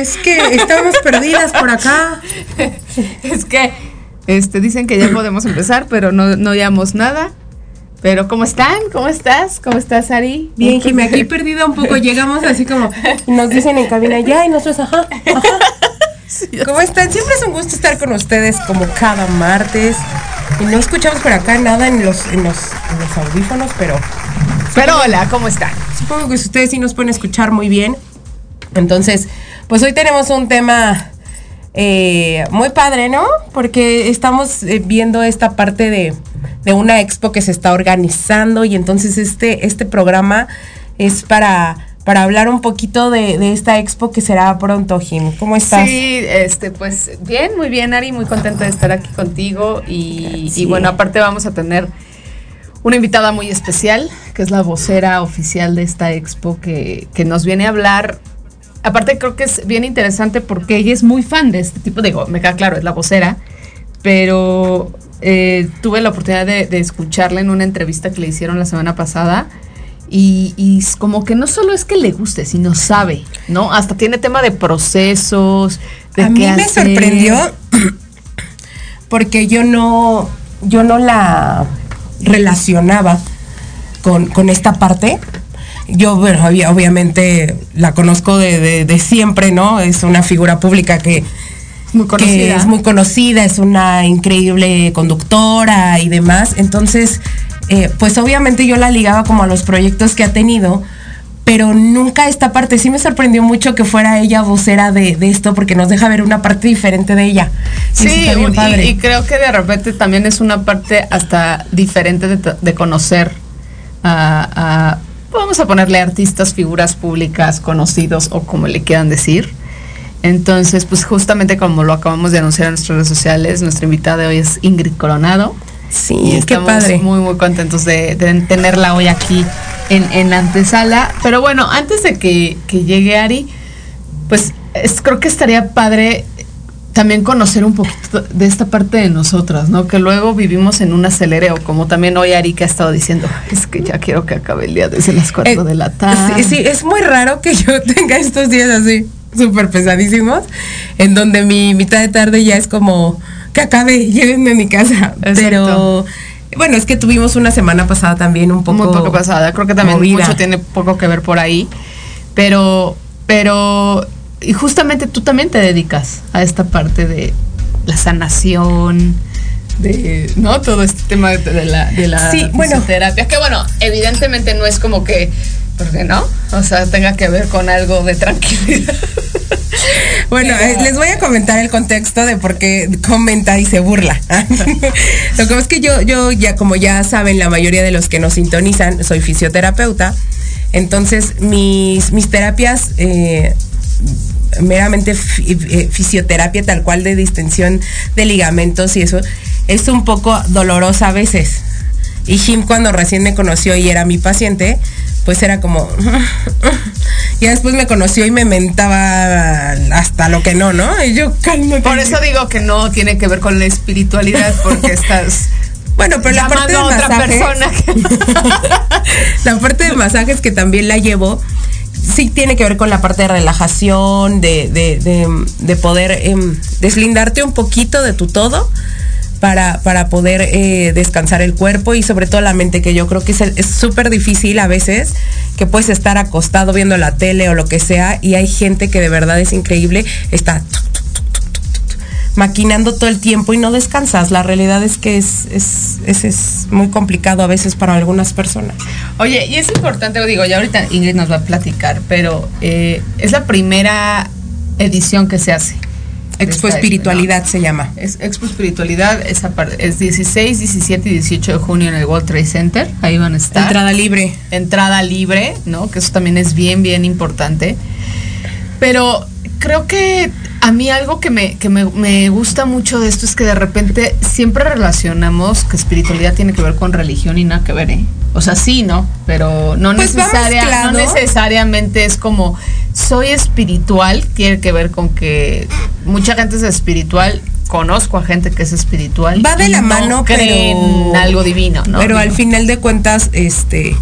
Es que estamos perdidas por acá. Es que este, dicen que ya podemos empezar, pero no, no oíamos nada. Pero ¿cómo están? ¿Cómo estás? ¿Cómo estás, Ari? Bien, Jimmy, aquí perdida un poco. Llegamos así como, nos dicen en cabina ya y nosotros, ajá, ajá. ¿Cómo están? Siempre es un gusto estar con ustedes como cada martes. Y no escuchamos por acá nada en los, en los, en los audífonos, pero... Pero hola, ¿cómo están? Supongo que ustedes sí nos pueden escuchar muy bien. Entonces, pues hoy tenemos un tema eh, muy padre, ¿no? Porque estamos eh, viendo esta parte de, una expo que se está organizando y entonces este, este programa es para, para hablar un poquito de, esta expo que será pronto, Jim. ¿Cómo estás? Sí, este, pues bien, muy bien, Ari, muy contenta de estar aquí contigo y, y bueno, aparte vamos a tener una invitada muy especial, que es la vocera oficial de esta expo, que, que nos viene a hablar aparte creo que es bien interesante porque ella es muy fan de este tipo, digo, me queda claro, es la vocera, pero eh, tuve la oportunidad de, escucharla en una entrevista que le hicieron la semana pasada. Y, como que no solo es que le guste, sino sabe, ¿no? Hasta tiene tema de procesos, de A mí me sorprendió porque yo no, yo no la relacionaba con, con esta parte yo, bueno, obviamente la conozco de, siempre, ¿no? Es una figura pública que, muy es muy conocida, es una increíble conductora y demás. Entonces, eh, pues obviamente yo la ligaba como a los proyectos que ha tenido, pero nunca esta parte. Sí me sorprendió mucho que fuera ella vocera de, esto, porque nos deja ver una parte diferente de ella. sí, y, creo que de repente también es una parte hasta diferente de, conocer a vamos a ponerle artistas, figuras públicas, conocidos o como le quieran decir. Entonces, pues justamente como lo acabamos de anunciar en nuestras redes sociales, nuestra invitada de hoy es Ingrid Coronado. Sí, y estamos padre. muy, muy contentos de, tenerla hoy aquí en, en, antesala. Pero bueno, antes de que, que llegue Ari, pues creo que estaría padre también conocer un poquito de esta parte de nosotras, ¿no? Que luego vivimos en un acelereo, como también hoy Arika ha estado diciendo, es que ya quiero que acabe el día desde las cuatro eh, de la tarde. Sí, sí, es muy raro que yo tenga estos días así, súper pesadísimos, en donde mi mitad de tarde ya es como, que acabe, llévenme a mi casa. Pero... Bueno, es que tuvimos una semana pasada también un poco. Muy poco pasada. Creo que también mucho tiene poco que ver por ahí. Pero, pero y justamente tú también te dedicas a esta parte de la sanación, de, ¿no? Todo este tema de, la, de la sí, bueno. que bueno, evidentemente no es como que, ¿por qué no? O sea, tenga que ver con algo de tranquilidad. Bueno, eh, les voy a comentar el contexto de por qué comenta y se burla. Lo que es que yo, yo ya, como ya saben, la mayoría de los que nos sintonizan, soy fisioterapeuta. Entonces, mis, mis terapias eh, meramente eh, fisioterapia tal cual de distensión de ligamentos y eso, es un poco dolorosa a veces. Y Jim cuando recién me conoció y era mi paciente, pues era como... y después me conoció y me mentaba hasta lo que no, ¿no? Y yo calmo. Por eso digo que no tiene que ver con la espiritualidad, porque estás... Bueno, pero la parte de otra persona. la parte de masajes que también la llevo sí tiene que ver con la parte de relajación, de, de, de, poder em, deslindarte un poquito de tu todo para, para poder eh, descansar el cuerpo y sobre todo la mente, que yo creo que es súper difícil a veces, que puedes estar acostado viendo la tele o lo que sea, y hay gente que de verdad es increíble, está maquinando todo el tiempo y no descansas. La realidad es que es, es, es, es, muy complicado a veces para algunas personas. Oye, y es importante, lo digo, ya ahorita Ingrid nos va a platicar, pero eh, es la primera edición que se hace. Expo Espiritualidad se llama. Es Expo Espiritualidad, es, es 16, 17 y 18 de junio en el World Trade Center. Ahí van a estar. Entrada libre. Entrada libre, ¿no? Que eso también es bien, bien importante. Pero creo que a mí algo que, me, que me, me, gusta mucho de esto es que de repente siempre relacionamos que espiritualidad tiene que ver con religión y nada que ver, ¿eh? O sea, sí, ¿no? Pero no, pues necesaria, no necesariamente es como soy espiritual, tiene que ver con que mucha gente es espiritual. Conozco a gente que es espiritual. Va de la no mano, creen pero, en algo divino, ¿no? Pero al final de cuentas, este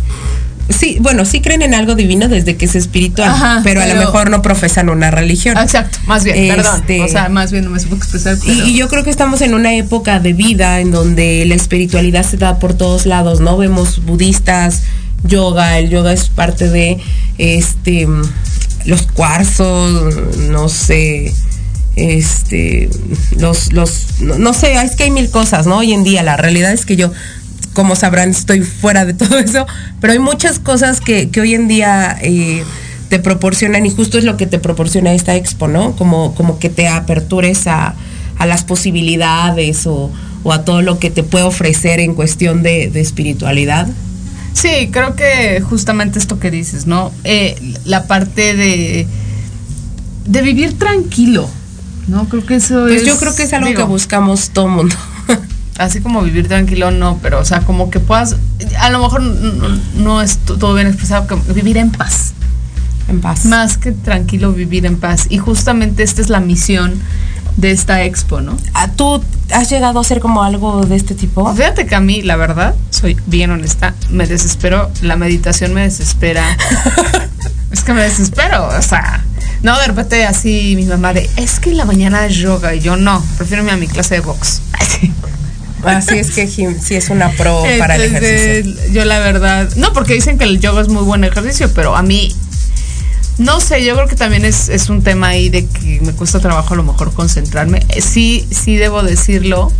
sí, bueno, sí creen en algo divino desde que es espiritual, Ajá, pero, a lo mejor no profesan una religión. Exacto, más bien, Este- perdón. O sea, más bien no me supo expresar. Y, pero- y yo creo que estamos en una época de vida en donde la espiritualidad se da por todos lados, ¿no? Vemos budistas, yoga, el yoga es parte de este los cuarzos, no sé, este los los no, no sé, es que hay mil cosas, ¿no? Hoy en día la realidad es que yo como sabrán, estoy fuera de todo eso, pero hay muchas cosas que, que hoy en día eh, te proporcionan y justo es lo que te proporciona esta expo, ¿no? Como, como que te apertures a, a las posibilidades o, o a todo lo que te puede ofrecer en cuestión de, de espiritualidad. Sí, creo que justamente esto que dices, ¿no? Eh, la parte de, de vivir tranquilo, ¿no? Creo que eso Pues es. yo creo que es algo digo, que buscamos todo mundo. Así como vivir tranquilo, no, pero, o sea, como que puedas. A lo mejor no, no es to- todo bien expresado, que vivir en paz. en paz. Más que tranquilo, vivir en paz. Y justamente esta es la misión de esta expo, ¿no? Ah, ¿Tú has llegado a hacer como algo de este tipo? Fíjate que a mí, la verdad, soy bien honesta, me desespero, la meditación me desespera. es que me desespero, o sea, no de repente así mi mamá de, es que en la mañana es yoga y yo no, prefiero irme a mi clase de box. Así. Es que Jim sí es una pro para el ejercicio. Yo la verdad, no, porque dicen que el yoga es muy buen ejercicio, pero a mí, no sé, yo creo que también es, es un tema ahí de que me cuesta trabajo a lo mejor concentrarme. Eh, Sí, sí debo decirlo,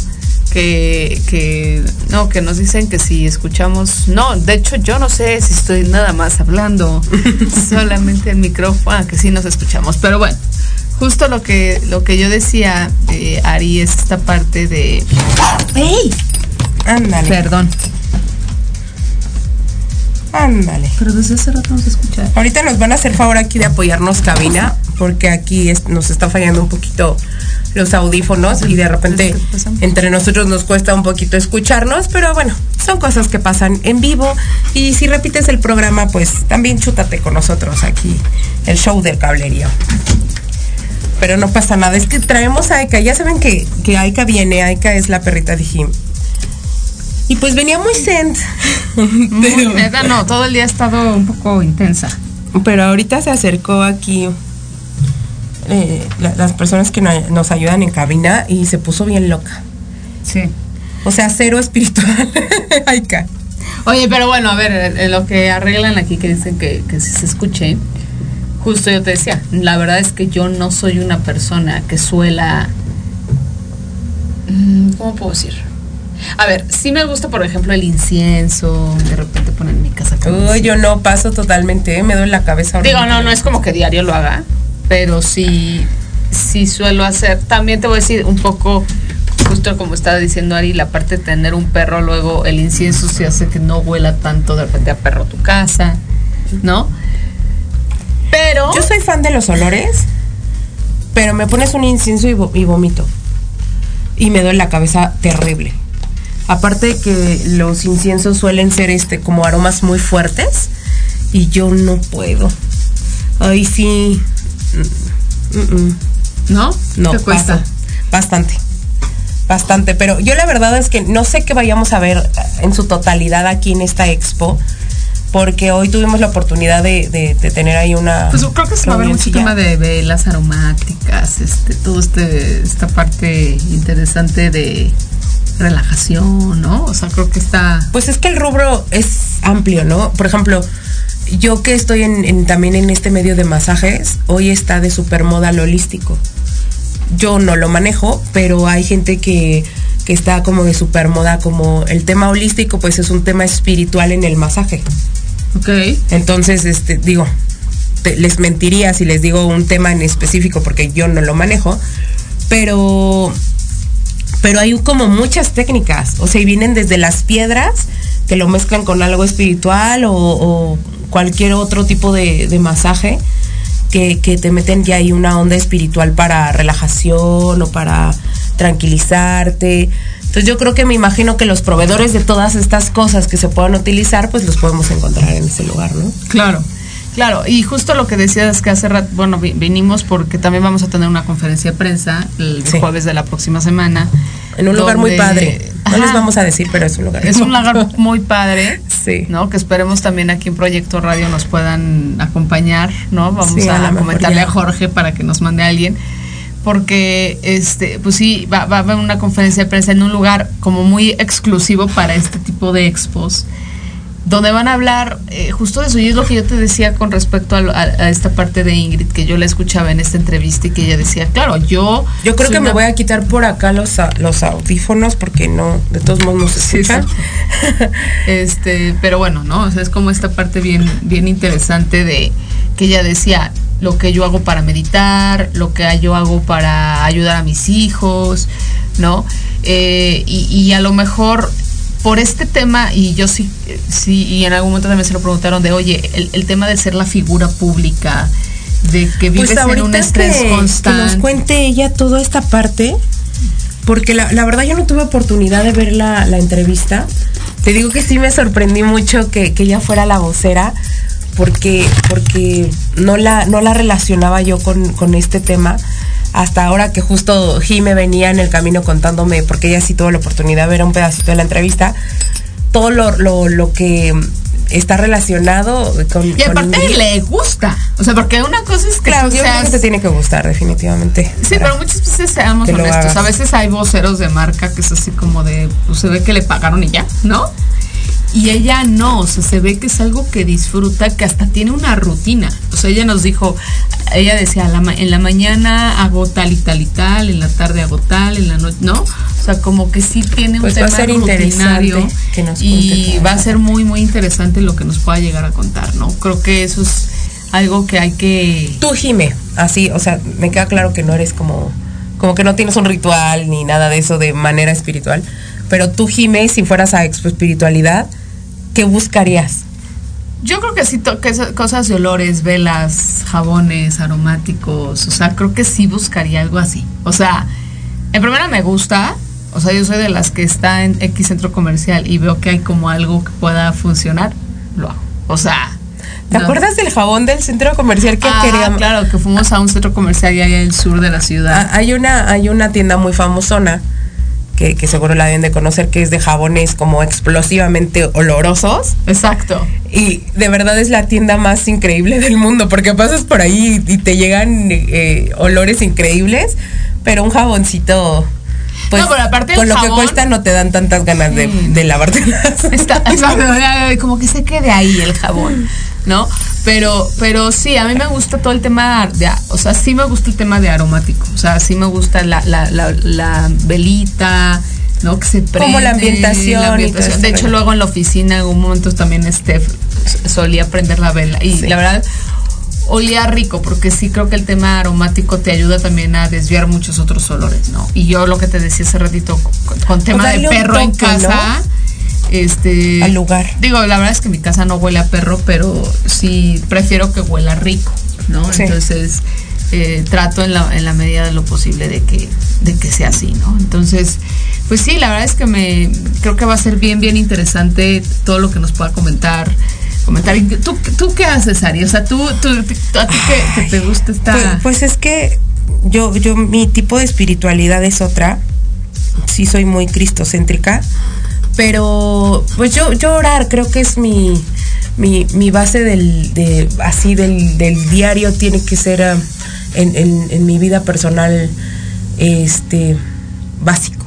que, que, no, que nos dicen que si escuchamos, no, de hecho yo no sé si estoy nada más hablando, solamente el micrófono, ah, que sí nos escuchamos, pero bueno. Justo lo que, lo que yo decía, eh, Ari, es esta parte de... ¡Ey! Ándale, Perdón. ándale. Pero desde hace rato no se escucha. Ahorita nos van a hacer favor aquí de apoyarnos cabina, porque aquí es- nos está fallando un poquito los audífonos y de repente entre nosotros nos cuesta un poquito escucharnos, pero bueno, son cosas que pasan en vivo y si repites el programa, pues también chútate con nosotros aquí, el show del cablerío. Pero no pasa nada, es que traemos a Aika, ya saben que, que Aika viene, Aika es la perrita de Jim. Y pues venía muy sent. Neta, no, todo el día ha estado un poco intensa. Pero ahorita se acercó aquí eh, la- las personas que no- nos ayudan en cabina y se puso bien loca. Sí. O sea, cero espiritual. Aika. Oye, pero bueno, a ver, en lo que arreglan aquí que dicen que, que si se escuche, justo yo te decía, la verdad es que yo no soy una persona que suela... Mm, ¿Cómo puedo decir? A ver, sí me gusta, por ejemplo, el incienso, de repente ponen en mi casa. Uy, incienso. yo no paso totalmente, eh, me duele la cabeza. Digo, no, no es como que diario lo haga, pero sí, sí suelo hacer. También te voy a decir un poco, justo como estaba diciendo Ari, la parte de tener un perro, luego el incienso se hace que no huela tanto de repente a perro tu casa, ¿no? Pero... Yo soy fan de los olores, pero me pones un incienso y, vo- y vomito. Y me duele la cabeza terrible. Aparte de que los inciensos suelen ser este como aromas muy fuertes y yo no puedo. Ay, sí. Mm, mm, mm. ¿No? No, ¿Te cuesta? paso. Bastante. Bastante. Pero yo la verdad es que no sé qué vayamos a ver en su totalidad aquí en esta expo. Porque hoy tuvimos la oportunidad de, de- de tener ahí una. Pues creo que se va a ver mucho tema de velas aromáticas, este, todo este, esta parte interesante de relajación, ¿no? O sea, creo que está... Pues es que el rubro es amplio, ¿no? Por ejemplo, yo que estoy en, también en este medio de masajes, hoy está de super moda lo holístico. Yo no lo manejo, pero hay gente que, que está como de super moda, como el tema holístico, pues es un tema espiritual en el masaje. Ok. Entonces, este, digo, les mentiría si les digo un tema en específico porque yo no lo manejo, pero pero hay como muchas técnicas, o sea, y vienen desde las piedras que lo mezclan con algo espiritual o, cualquier otro tipo de, masaje que, que, te meten ya ahí una onda espiritual para relajación o para tranquilizarte. Entonces yo creo que me imagino que los proveedores de todas estas cosas que se puedan utilizar, pues los podemos encontrar en ese lugar, ¿no? Claro. Claro, y justo lo que decías que hace rato, bueno, vinimos porque también vamos a tener una conferencia de prensa el jueves de la próxima semana. En un lugar muy padre. No les vamos a decir, pero es un lugar. Es un lugar muy padre. Sí. ¿No? Que esperemos también aquí en Proyecto Radio nos puedan acompañar, ¿no? Vamos a, comentarle a Jorge para que nos mande a alguien. Porque, este, pues sí, va, va a haber una conferencia de prensa en un lugar como muy exclusivo para este tipo de expos donde van a hablar eh, justo de eso. Y es lo que yo te decía con respecto a, esta parte de Ingrid, que yo la escuchaba en esta entrevista y que ella decía, claro, yo... Yo creo que me voy a quitar por acá los, los audífonos porque no, de todos modos no se escuchan. este, pero bueno, ¿no? O sea, es como esta parte bien, bien interesante de que ella decía, lo que yo hago para meditar, lo que yo hago para ayudar a mis hijos, ¿no? Eh, y, y a lo mejor por este tema, y yo sí, sí, y en algún momento también se lo preguntaron de, oye, el, tema de ser la figura pública, de que vives pues en un estrés constante. Que nos cuente ella toda esta parte, porque la, verdad yo no tuve oportunidad de ver la, entrevista. Te digo que sí me sorprendí mucho que, ella fuera la vocera, porque, porque no, la, no la relacionaba yo con, con este tema hasta ahora que justo Jime venía en el camino contándome, porque ella sí tuvo la oportunidad de ver un pedacito de la entrevista, todo lo, lo, que está relacionado con. Y aparte le gusta. O sea, porque una cosa es que. Claro, yo creo que te tiene que gustar, definitivamente. Sí, pero muchas veces seamos honestos. A veces hay voceros de marca que es así como de. Pues se ve que le pagaron y ya, ¿no? Y ella no, o sea, se ve que es algo que disfruta, que hasta tiene una rutina. O sea, ella nos dijo, ella decía, en la mañana hago tal y tal y tal, en la tarde hago tal, en la noche, ¿no? O sea, como que sí tiene un pues tema va a ser rutinario que nos y va a ser muy, muy interesante lo que nos pueda llegar a contar, ¿no? Creo que eso es algo que hay que... Tú, Jime, así, o sea, me queda claro que no eres como, como que no tienes un ritual ni nada de eso de manera espiritual, pero tú, Jime, si fueras a Expo Espiritualidad, ¿qué buscarías? Yo creo que sí, cosas de olores, velas, jabones, aromáticos, o sea, creo que sí buscaría algo así. O sea, en primera me gusta, o sea, yo soy de las que está en X centro comercial y veo que hay como algo que pueda funcionar, lo hago. O sea... ¿Te acuerdas del jabón del centro comercial que ah, queríamos? Claro, que fuimos a un centro comercial allá en el sur de la ciudad. Ah, hay una, hay una tienda muy famosona que, seguro la deben de conocer, que es de jabones como explosivamente olorosos. Exacto. Y de verdad es la tienda más increíble del mundo, porque pasas por ahí y te llegan eh, olores increíbles, pero un jaboncito pues no, pero aparte con lo que cuesta no te dan tantas ganas de, de lavarte Está, como que se quede ahí el jabón, ¿no? Pero, pero sí, a mí me gusta todo el tema de, o sea, sí me gusta el tema de aromático, o sea, sí me gusta la, la, la, velita, ¿no? Que se prende. Como la ambientación. de hecho, luego en la oficina, en algún momento también Steph solía prender la vela. Y la verdad, olía rico, porque sí creo que el tema aromático te ayuda también a desviar muchos otros olores, ¿no? Y yo lo que te decía hace ratito, con, tema de perro en casa. Este, al lugar. Digo, la verdad es que mi casa no huele a perro, pero sí prefiero que huela rico, ¿no? Entonces, eh, trato en la, en la medida de lo posible de que, de que sea así, ¿no? Entonces, pues sí, la verdad es que me creo que va a ser bien, bien interesante todo lo que nos pueda comentar. Comentar. ¿Tú, ¿Tú qué haces, Ari? O sea, ¿tú, tú, a ti que, te gusta esta...? Pues, pues, es que yo, yo, mi tipo de espiritualidad es otra. Sí soy muy cristocéntrica pero pues yo, yo orar creo que es mi, mi, base del, de, así del, diario, tiene que ser ah, en, mi vida personal este básico.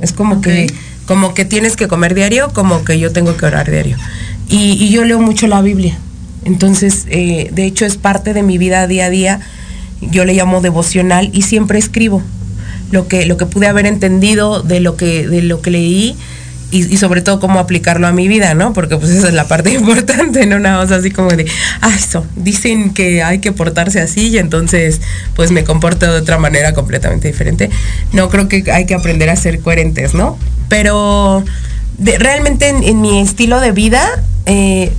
Es como que como que tienes que comer diario, como que yo tengo que orar diario. Y, yo leo mucho la Biblia. Entonces, eh, de hecho, es parte de mi vida día a día. Yo le llamo devocional y siempre escribo lo que, lo que pude haber entendido de lo que, de lo que leí y, sobre todo cómo aplicarlo a mi vida, ¿no? Porque pues esa es la parte importante, no nada más así como de, ah, eso, dicen que hay que portarse así y entonces pues me comporto de otra manera completamente diferente. No, creo que hay que aprender a ser coherentes, ¿no? Pero realmente en, mi estilo de vida eh,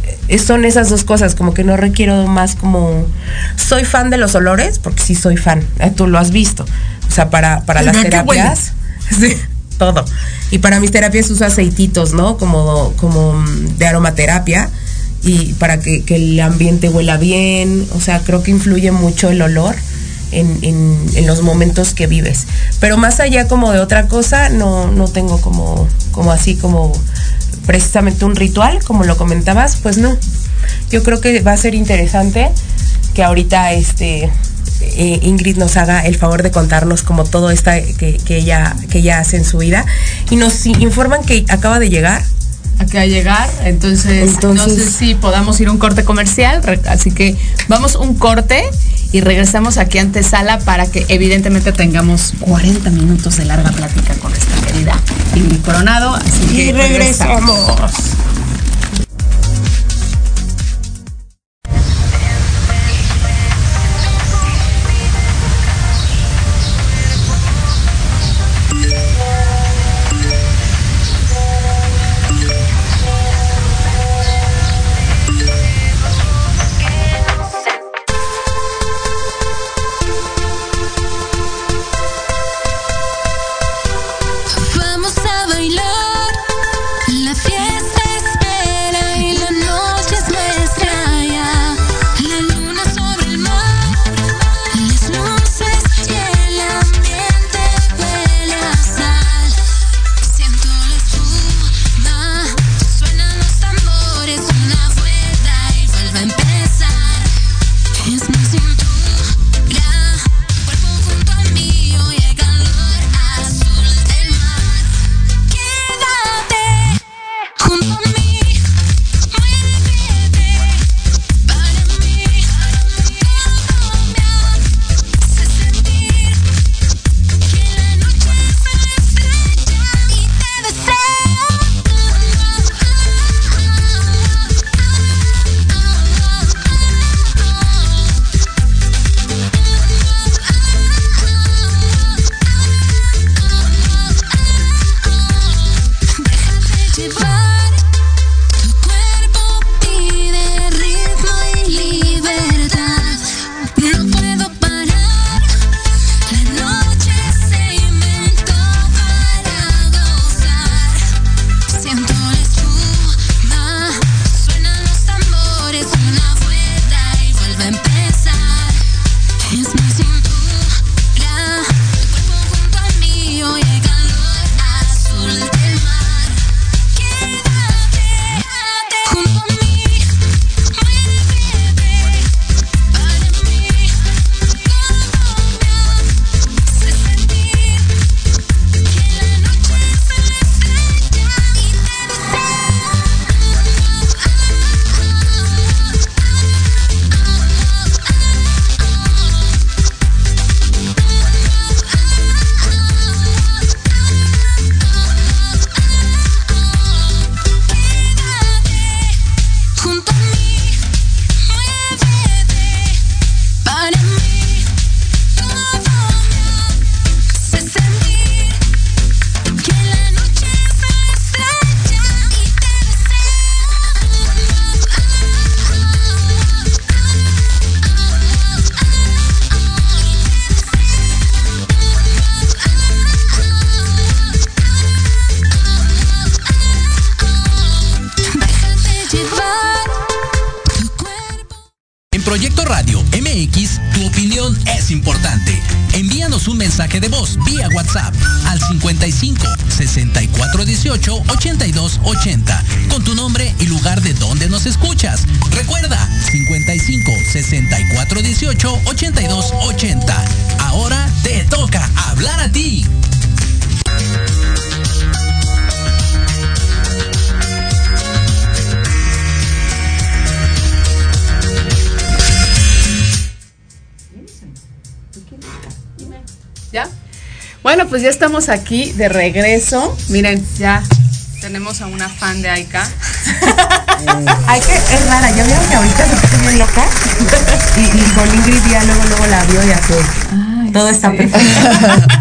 son esas dos cosas, como que no requiero más como, soy fan de los olores, porque sí soy fan, eh, tú lo has visto, o sea, para, para las terapias. Sí todo. Y para mis terapias uso aceititos, ¿no? Como, como de aromaterapia y para que, el ambiente huela bien. O sea, creo que influye mucho el olor en, en, los momentos que vives. Pero más allá como de otra cosa, no, no tengo como, como así como precisamente un ritual, como lo comentabas, pues no. Yo creo que va a ser interesante que ahorita este eh, Ingrid nos haga el favor de contarnos como todo esta que, ella, que ella hace en su vida. Y nos informan que acaba de llegar. Acaba de llegar, entonces, no sé si podamos ir a un corte comercial, así que vamos un corte y regresamos aquí ante sala para que evidentemente tengamos 40 minutos de larga plática con esta querida Ingrid Coronado. Así que regresamos. Pues ya estamos aquí de regreso. Miren, ya tenemos a una fan de Aika. Que es rara. Ya vieron que ahorita se puso bien loca. Y, y con Ingrid ya luego, luego la vio y así. Todo está perfecto.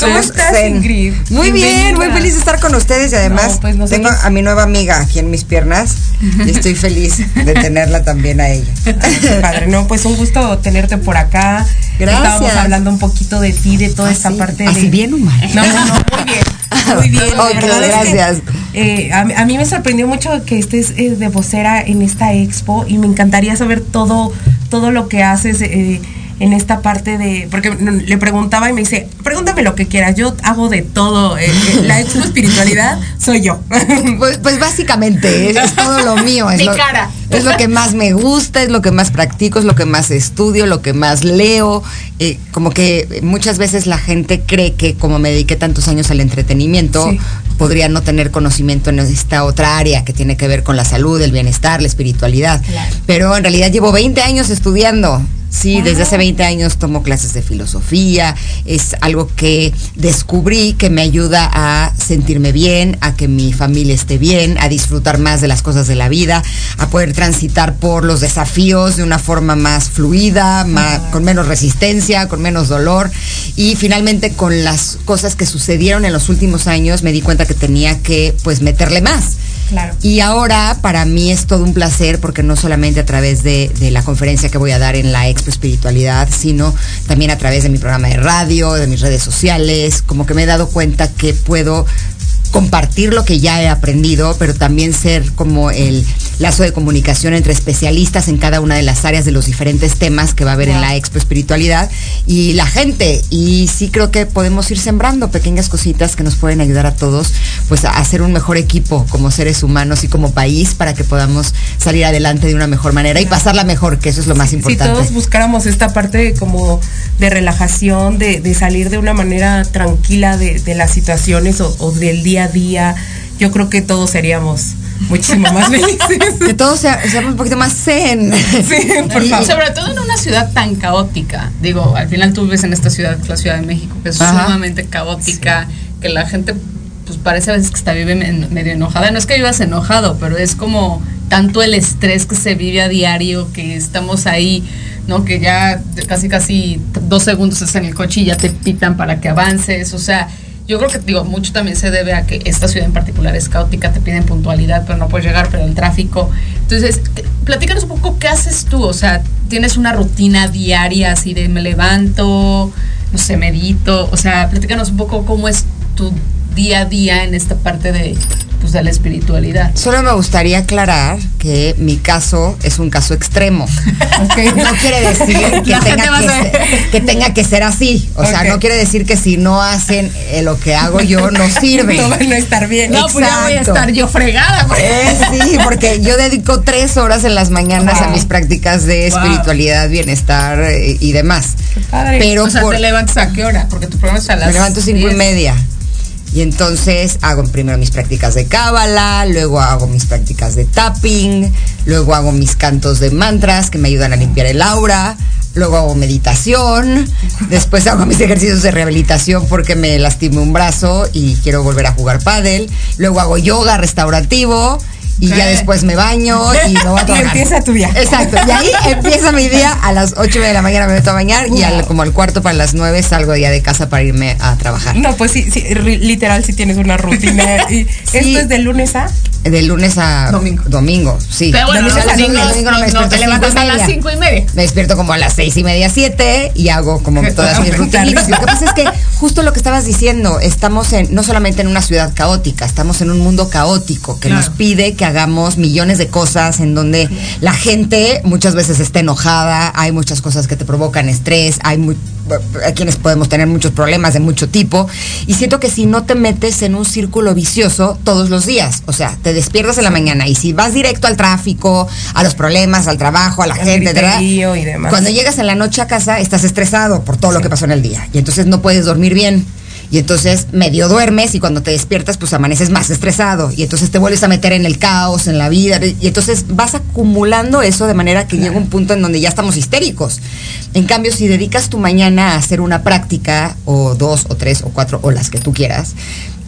¿Cómo estás. Ingrid? Muy bien, muy feliz de estar con ustedes y además No, pues tengo a mi nueva amiga aquí en mis piernas y estoy feliz de tenerla también a ella. Padre, no, pues un gusto tenerte por acá. Gracias. Estábamos hablando un poquito de ti, de toda ¿Ah, esta parte ¿Así de. bien o mal? No, no, no, muy bien. Muy bien. Ok, verdad es que, gracias. eh, a, mí- a mí me sorprendió mucho que estés eh, de vocera en esta expo y me encantaría saber todo, todo lo que haces. eh, en esta parte de, porque le preguntaba y me dice, pregúntame lo que quieras, yo hago de todo, eh, eh, la expo espiritualidad soy yo. Pues, pues básicamente es, es todo lo mío. Es Mi lo, cara. Es lo que más me gusta, es lo que más practico, es lo que más estudio, lo que más leo. Eh, como que muchas veces la gente cree que como me dediqué tantos años al entretenimiento, Sí. podría no tener conocimiento en esta otra área que tiene que ver con la salud, el bienestar, la espiritualidad. Claro. Pero en realidad llevo 20 años estudiando. Sí, desde hace 20 años tomo clases de filosofía. Es algo que descubrí que me ayuda a sentirme bien, a que mi familia esté bien, a disfrutar más de las cosas de la vida, a poder transitar por los desafíos de una forma más fluida, ma- con menos resistencia, con menos dolor. Y finalmente con las cosas que sucedieron en los últimos años me di cuenta que tenía que pues meterle más. Y ahora para mí es todo un placer porque no solamente a través de la conferencia que voy a dar en la Expo Espiritualidad, sino también a través de mi programa de radio, de mis redes sociales, como que me he dado cuenta que puedo compartir lo que ya he aprendido, pero también ser como el lazo de comunicación entre especialistas en cada una de las áreas de los diferentes temas que va a haber en la Expo Espiritualidad y la gente. Y sí creo que podemos ir sembrando pequeñas cositas que nos pueden ayudar a todos pues a hacer un mejor equipo como seres humanos y como país para que podamos salir adelante de una mejor manera y pasarla mejor, que eso es lo más si importante. todos buscáramos esta parte como de relajación, de, de salir de una manera tranquila de, de las situaciones o, o del día a día, yo creo que todos seríamos muchísimo más felices. que todos sea- seamos un poquito más zen. Sí, por favor. Sobre todo en una ciudad tan caótica. Digo, al final tú vives en esta ciudad, la Ciudad de México, que es Ajá. sumamente caótica, que la gente pues parece a veces que está vive medio enojada. No es que vivas enojado, pero es como tanto el estrés que se vive a diario, que estamos ahí, ¿no? Que ya casi casi dos segundos estás en el coche y ya te pitan para que avances. O sea, yo creo que digo, mucho también se debe a que esta ciudad en particular es caótica, te piden puntualidad, pero no puedes llegar, pero el tráfico. Entonces, platícanos un poco qué haces tú, o sea, tienes una rutina diaria así de me levanto, no sé, medito, o sea, platícanos un poco cómo es tu día a día en esta parte de pues de la espiritualidad. Solo me gustaría aclarar que mi caso es un caso extremo. No quiere decir que tenga a que, ser, que tenga que ser así. O sea, no quiere decir que si no hacen eh, lo que hago yo, no sirve. No van a estar bien. No, pues ya voy a estar yo fregada. porque- Eh, sí, porque yo dedico tres horas en las mañanas a mis prácticas de Wow. espiritualidad, bienestar eh, y demás. padre. Pero o sea, por- te levantas a qué hora? Porque tu programa es a las me levanto cinco y 10. media. Y entonces hago primero mis prácticas de cábala, luego hago mis prácticas de tapping, luego hago mis cantos de mantras que me ayudan a limpiar el aura, luego hago meditación, después hago mis ejercicios de rehabilitación porque me lastimé un brazo y quiero volver a jugar pádel, luego hago yoga restaurativo y ya después me baño y me voy a Y trabajar. empieza tu día. Exacto, y ahí empieza mi día a las 8 de la mañana me meto a bañar y al, como al cuarto para las 9 salgo ya de casa para irme a trabajar. No, pues sí, sí, literal sí tienes una rutina. Y Esto es de lunes a. De lunes a Domingo. domingo, sí. Pero bueno, Domingo los a domingo no, me no despierto te cinco y levantas a las cinco y media. Me despierto como a las seis y media, siete y hago como todas mis rutinitas. Lo que pasa es que justo lo que estabas diciendo, estamos en, no solamente en una ciudad caótica, estamos en un mundo caótico que Claro. nos pide que hagamos millones de cosas en donde la gente muchas veces está enojada, hay muchas cosas que te provocan estrés, hay muy, a quienes podemos tener muchos problemas de mucho tipo y siento que si no te metes en un círculo vicioso todos los días, o sea, te despiertas en la mañana y si vas directo al tráfico, a los problemas, al trabajo, a la gente, ¿verdad? y demás. Cuando llegas en la noche a casa estás estresado por todo lo que pasó en el día y entonces no puedes dormir bien. Y entonces medio duermes y cuando te despiertas pues amaneces más estresado y entonces te vuelves a meter en el caos, en la vida y entonces vas acumulando eso de manera que llega un punto en donde ya estamos histéricos. En cambio, si dedicas tu mañana a hacer una práctica o dos o tres o cuatro o las que tú quieras,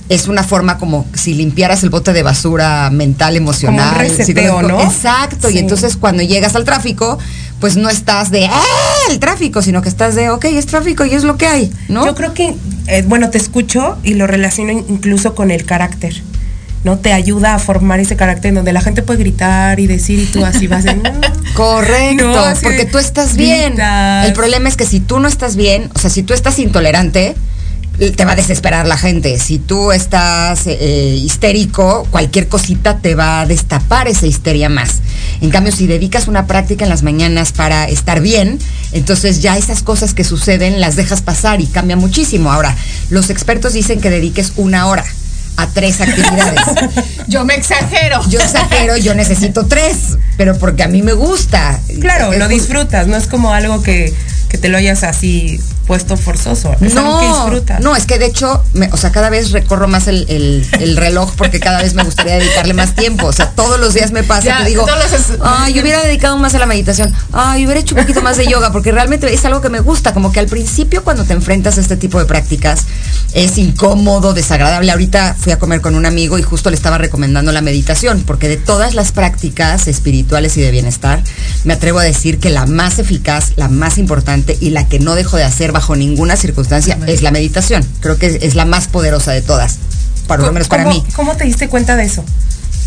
es una forma como si limpiaras el bote de basura mental, emocional. Como un reseteo, ¿no? Exacto, y entonces cuando llegas al tráfico, pues no estás de ¡ah! el tráfico, sino que estás de ok, es tráfico y es lo que hay, ¿no? Yo creo que, eh, bueno, te escucho y lo relaciono incluso con el carácter. ¿No? Te ayuda a formar ese carácter en donde la gente puede gritar y decir y tú así vas de. "Mm". Correcto, No, porque tú estás bien. gritas. El problema es que si tú no estás bien, o sea, si tú estás intolerante, te va a desesperar la gente. Si tú estás eh, histérico, cualquier cosita te va a destapar esa histeria más. En cambio, si dedicas una práctica en las mañanas para estar bien, entonces ya esas cosas que suceden las dejas pasar y cambia muchísimo. Ahora, los expertos dicen que dediques una hora a tres actividades. Yo me exagero. Yo exagero, yo necesito tres, pero porque a mí me gusta. Claro, Es lo disfrutas, no es como algo que, que te lo hayas así puesto forzoso. Es algo que No, disfrutas. no, es que de hecho, me- o sea, cada vez recorro más el, el- el reloj porque cada vez me gustaría dedicarle más tiempo. O sea, todos los días me pasa Ya, que digo, ay, yo hubiera dedicado más a la meditación, ay, hubiera hecho un poquito más de yoga, porque realmente es algo que me gusta. Como que al principio, cuando te enfrentas a este tipo de prácticas, es incómodo, desagradable. Ahorita fui a comer con un amigo y justo le estaba recomendando la meditación, porque de todas las prácticas espirituales y de bienestar, me atrevo a decir que la más eficaz, la más importante y la que no dejo de hacer bajo ninguna circunstancia es la meditación. Creo que es la más poderosa de todas, por lo menos para ¿Cómo- mí. ¿Cómo te diste cuenta de eso?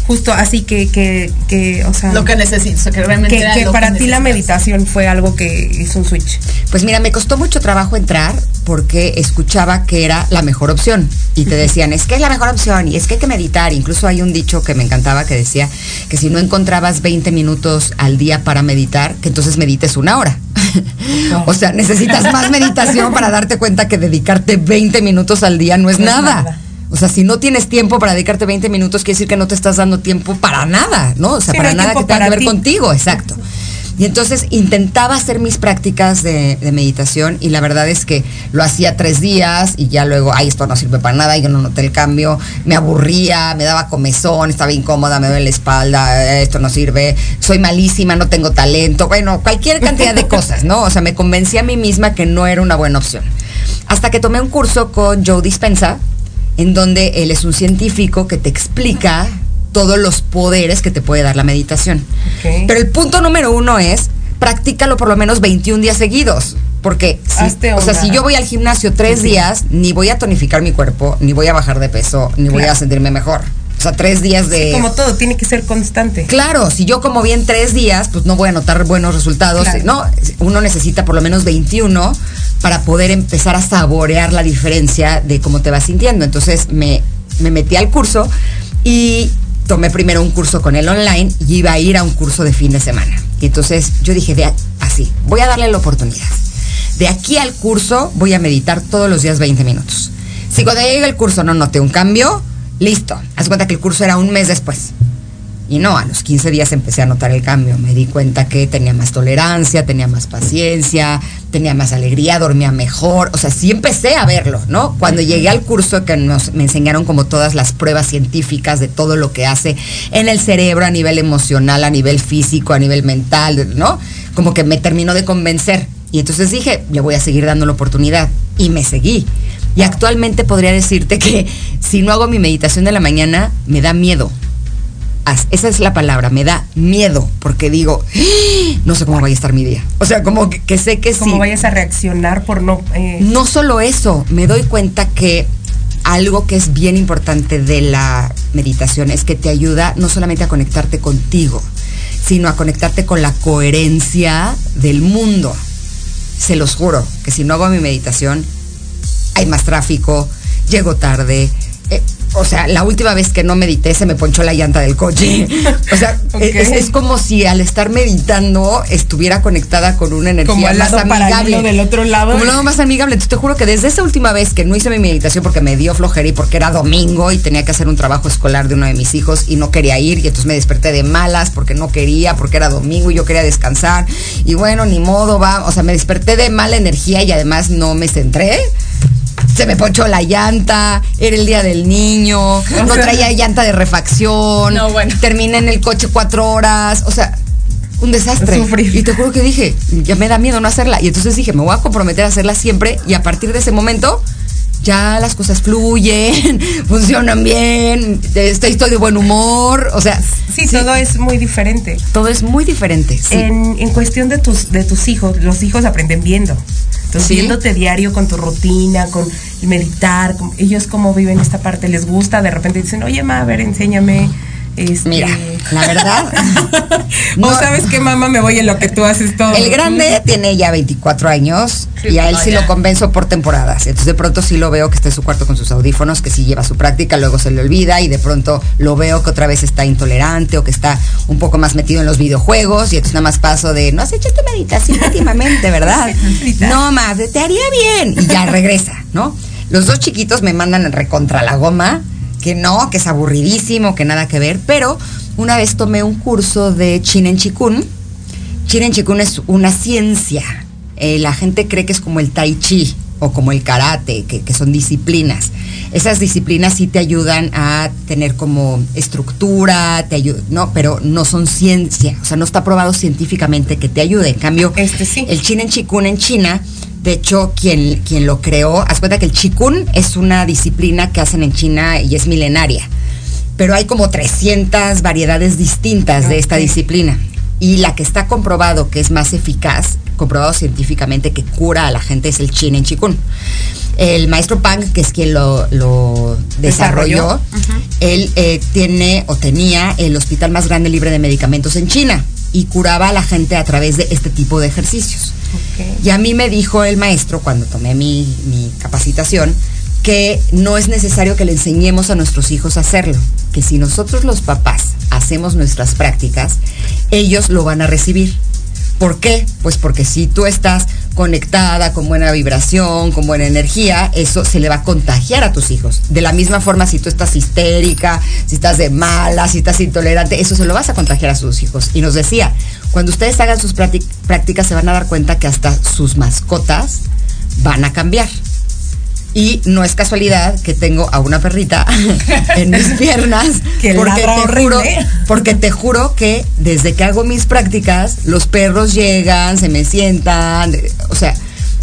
Justo así que, que, que o sea, Lo que necesito, o sea, que realmente que, era que lo para que ti la meditación fue algo que hizo un switch. Pues mira, me costó mucho trabajo entrar porque escuchaba que era la mejor opción. Y te decían, es que es la mejor opción y es que hay que meditar. Incluso hay un dicho que me encantaba que decía que si no encontrabas 20 minutos al día para meditar, que entonces medites una hora. o sea, necesitas más meditación para darte cuenta que dedicarte 20 minutos al día no es No es nada. O sea, si no tienes tiempo para dedicarte 20 minutos, quiere decir que no te estás dando tiempo para nada, ¿no? O sea, Sí, para nada que tenga que ver ti. contigo, exacto. Y entonces intentaba hacer mis prácticas de, de meditación y la verdad es que lo hacía tres días y ya luego, ay, esto no sirve para nada, yo no noté el cambio, me aburría, me daba comezón, estaba incómoda, me duele la espalda, eh, esto no sirve, soy malísima, no tengo talento, bueno, cualquier cantidad de cosas, ¿no? O sea, me convencí a mí misma que no era una buena opción. Hasta que tomé un curso con Joe Dispensa, en donde él es un científico que te explica todos los poderes que te puede dar la meditación. Pero el punto número uno es, practícalo por lo menos 21 días seguidos. Porque si, o sea, si yo voy al gimnasio tres días, ni voy a tonificar mi cuerpo, ni voy a bajar de peso, ni voy a sentirme mejor. O sea, tres días de... Como todo, tiene que ser constante. Claro, si yo como bien tres días, pues no voy a notar buenos resultados. Claro. No, uno necesita por lo menos 21 para poder empezar a saborear la diferencia de cómo te vas sintiendo. Entonces me, me metí al curso y tomé primero un curso con él online y iba a ir a un curso de fin de semana. Y entonces yo dije, de así, voy a darle la oportunidad. De aquí al curso voy a meditar todos los días 20 minutos. Si cuando llegue el curso no noté un cambio, listo. Haz cuenta que el curso era un mes después. Y no, a los 15 días empecé a notar el cambio. Me di cuenta que tenía más tolerancia, tenía más paciencia, tenía más alegría, dormía mejor. O sea, sí empecé a verlo, ¿no? Cuando llegué al curso que nos, me enseñaron como todas las pruebas científicas de todo lo que hace en el cerebro a nivel emocional, a nivel físico, a nivel mental, ¿no? Como que me terminó de convencer. Y entonces dije, le voy a seguir dando la oportunidad. Y me seguí. Y actualmente podría decirte que si no hago mi meditación de la mañana, me da miedo. Esa es la palabra, me da miedo, porque digo, "Ah, no sé cómo vaya a estar mi día. O sea, como que, que sé que sí. Como vayas a reaccionar por no. eh, No solo eso, me doy cuenta que algo que es bien importante de la meditación es que te ayuda no solamente a conectarte contigo, sino a conectarte con la coherencia del mundo. Se los juro que si no hago mi meditación, hay más tráfico, llego tarde. eh, o sea, la última vez que no medité se me ponchó la llanta del coche. O sea, Ok. es, es como si al estar meditando estuviera conectada con una energía Como más amigable. del otro lado. Como el lado más amigable. Entonces te juro que desde esa última vez que no hice mi meditación porque me dio flojera y porque era domingo y tenía que hacer un trabajo escolar de uno de mis hijos y no quería ir y entonces me desperté de malas porque no quería, porque era domingo y yo quería descansar y bueno, ni modo, va, o sea, me desperté de mala energía y además no me centré. Se me ponchó la llanta, era el día del niño, no traía llanta de refacción, No, bueno. terminé en el coche cuatro horas, o sea, un desastre. Sufrir. Y te juro que dije, ya me da miedo no hacerla. Y entonces dije, me voy a comprometer a hacerla siempre y a partir de ese momento ya las cosas fluyen, funcionan bien, estoy, estoy de buen humor, o sea, Sí, todo es muy diferente. todo es muy diferente. sí. En, en cuestión de tus, de tus hijos, los hijos aprenden viendo. Entonces, Sí. viéndote diario con tu rutina, con meditar, con- ellos cómo viven esta parte, les gusta, de repente dicen, oye, ma, a ver, enséñame. Este, Mira, la verdad, o no- sabes qué, mamá, me voy en lo que tú haces todo. El grande tiene ya 24 años Sí, y a él sí ya. lo convenzo por temporadas. Entonces de pronto sí lo veo que está en su cuarto con sus audífonos, que sí lleva su práctica, luego se le olvida y de pronto lo veo que otra vez está intolerante o que está un poco más metido en los videojuegos y entonces nada más paso de, no has hecho tu meditación últimamente, ¿verdad? No más, te haría bien y ya regresa, ¿no? Los dos chiquitos me mandan recontra la goma, que no, que es aburridísimo, que nada que ver, pero una vez tomé un curso de Chinen Chikun, Chiren Chikun es una ciencia. Eh, la gente cree que es como el tai chi o como el karate, que, que son disciplinas. Esas disciplinas sí te ayudan a tener como estructura, te ayu- no, pero no son ciencia, o sea, no está probado científicamente que te ayude. En cambio, Este sí. el Chinen Chikun en China, de hecho, quien, quien lo creó, haz cuenta que el Chikun es una disciplina que hacen en China y es milenaria pero hay como 300 variedades distintas de esta disciplina. Y la que está comprobado que es más eficaz, comprobado científicamente que cura a la gente, es el Chin en Chikun. El maestro Pang, que es quien lo, lo desarrolló, Desarrolló. él eh, tiene o tenía el hospital más grande libre de medicamentos en China y curaba a la gente a través de este tipo de ejercicios. Y a mí me dijo el maestro cuando tomé mi, mi capacitación que no es necesario que le enseñemos a nuestros hijos a hacerlo, que si nosotros los papás hacemos nuestras prácticas, ellos lo van a recibir. ¿Por qué? Pues porque si tú estás conectada con buena vibración, con buena energía, eso se le va a contagiar a tus hijos. De la misma forma, si tú estás histérica, si estás de mala, si estás intolerante, eso se lo vas a contagiar a sus hijos. Y nos decía, cuando ustedes hagan sus práctic- prácticas se van a dar cuenta que hasta sus mascotas van a cambiar. Y no es casualidad que tengo a una perrita en mis piernas. Que porque te juro, porque te juro que desde que hago mis prácticas, los perros llegan, se me sientan, o sea,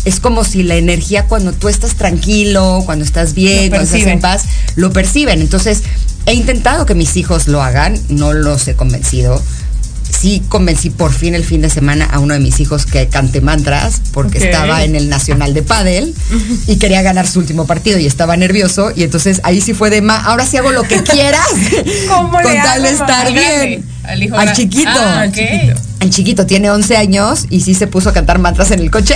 es como si la energía cuando tú estás tranquilo, cuando estás bien, cuando estás en paz, lo perciben. Entonces, he intentado que mis hijos lo hagan, no los he convencido. Sí convencí por fin el fin de semana a uno de mis hijos que cante mantras porque estaba en el Nacional de Padel y quería ganar su último partido y estaba nervioso y entonces ahí sí fue de ma, ahora sí hago lo que quieras ¿Cómo le con tal de estar bien. Al hijo Al gra- chiquito. Ah, chiquito. El chiquito tiene 11 años y sí se puso a cantar mantras en el coche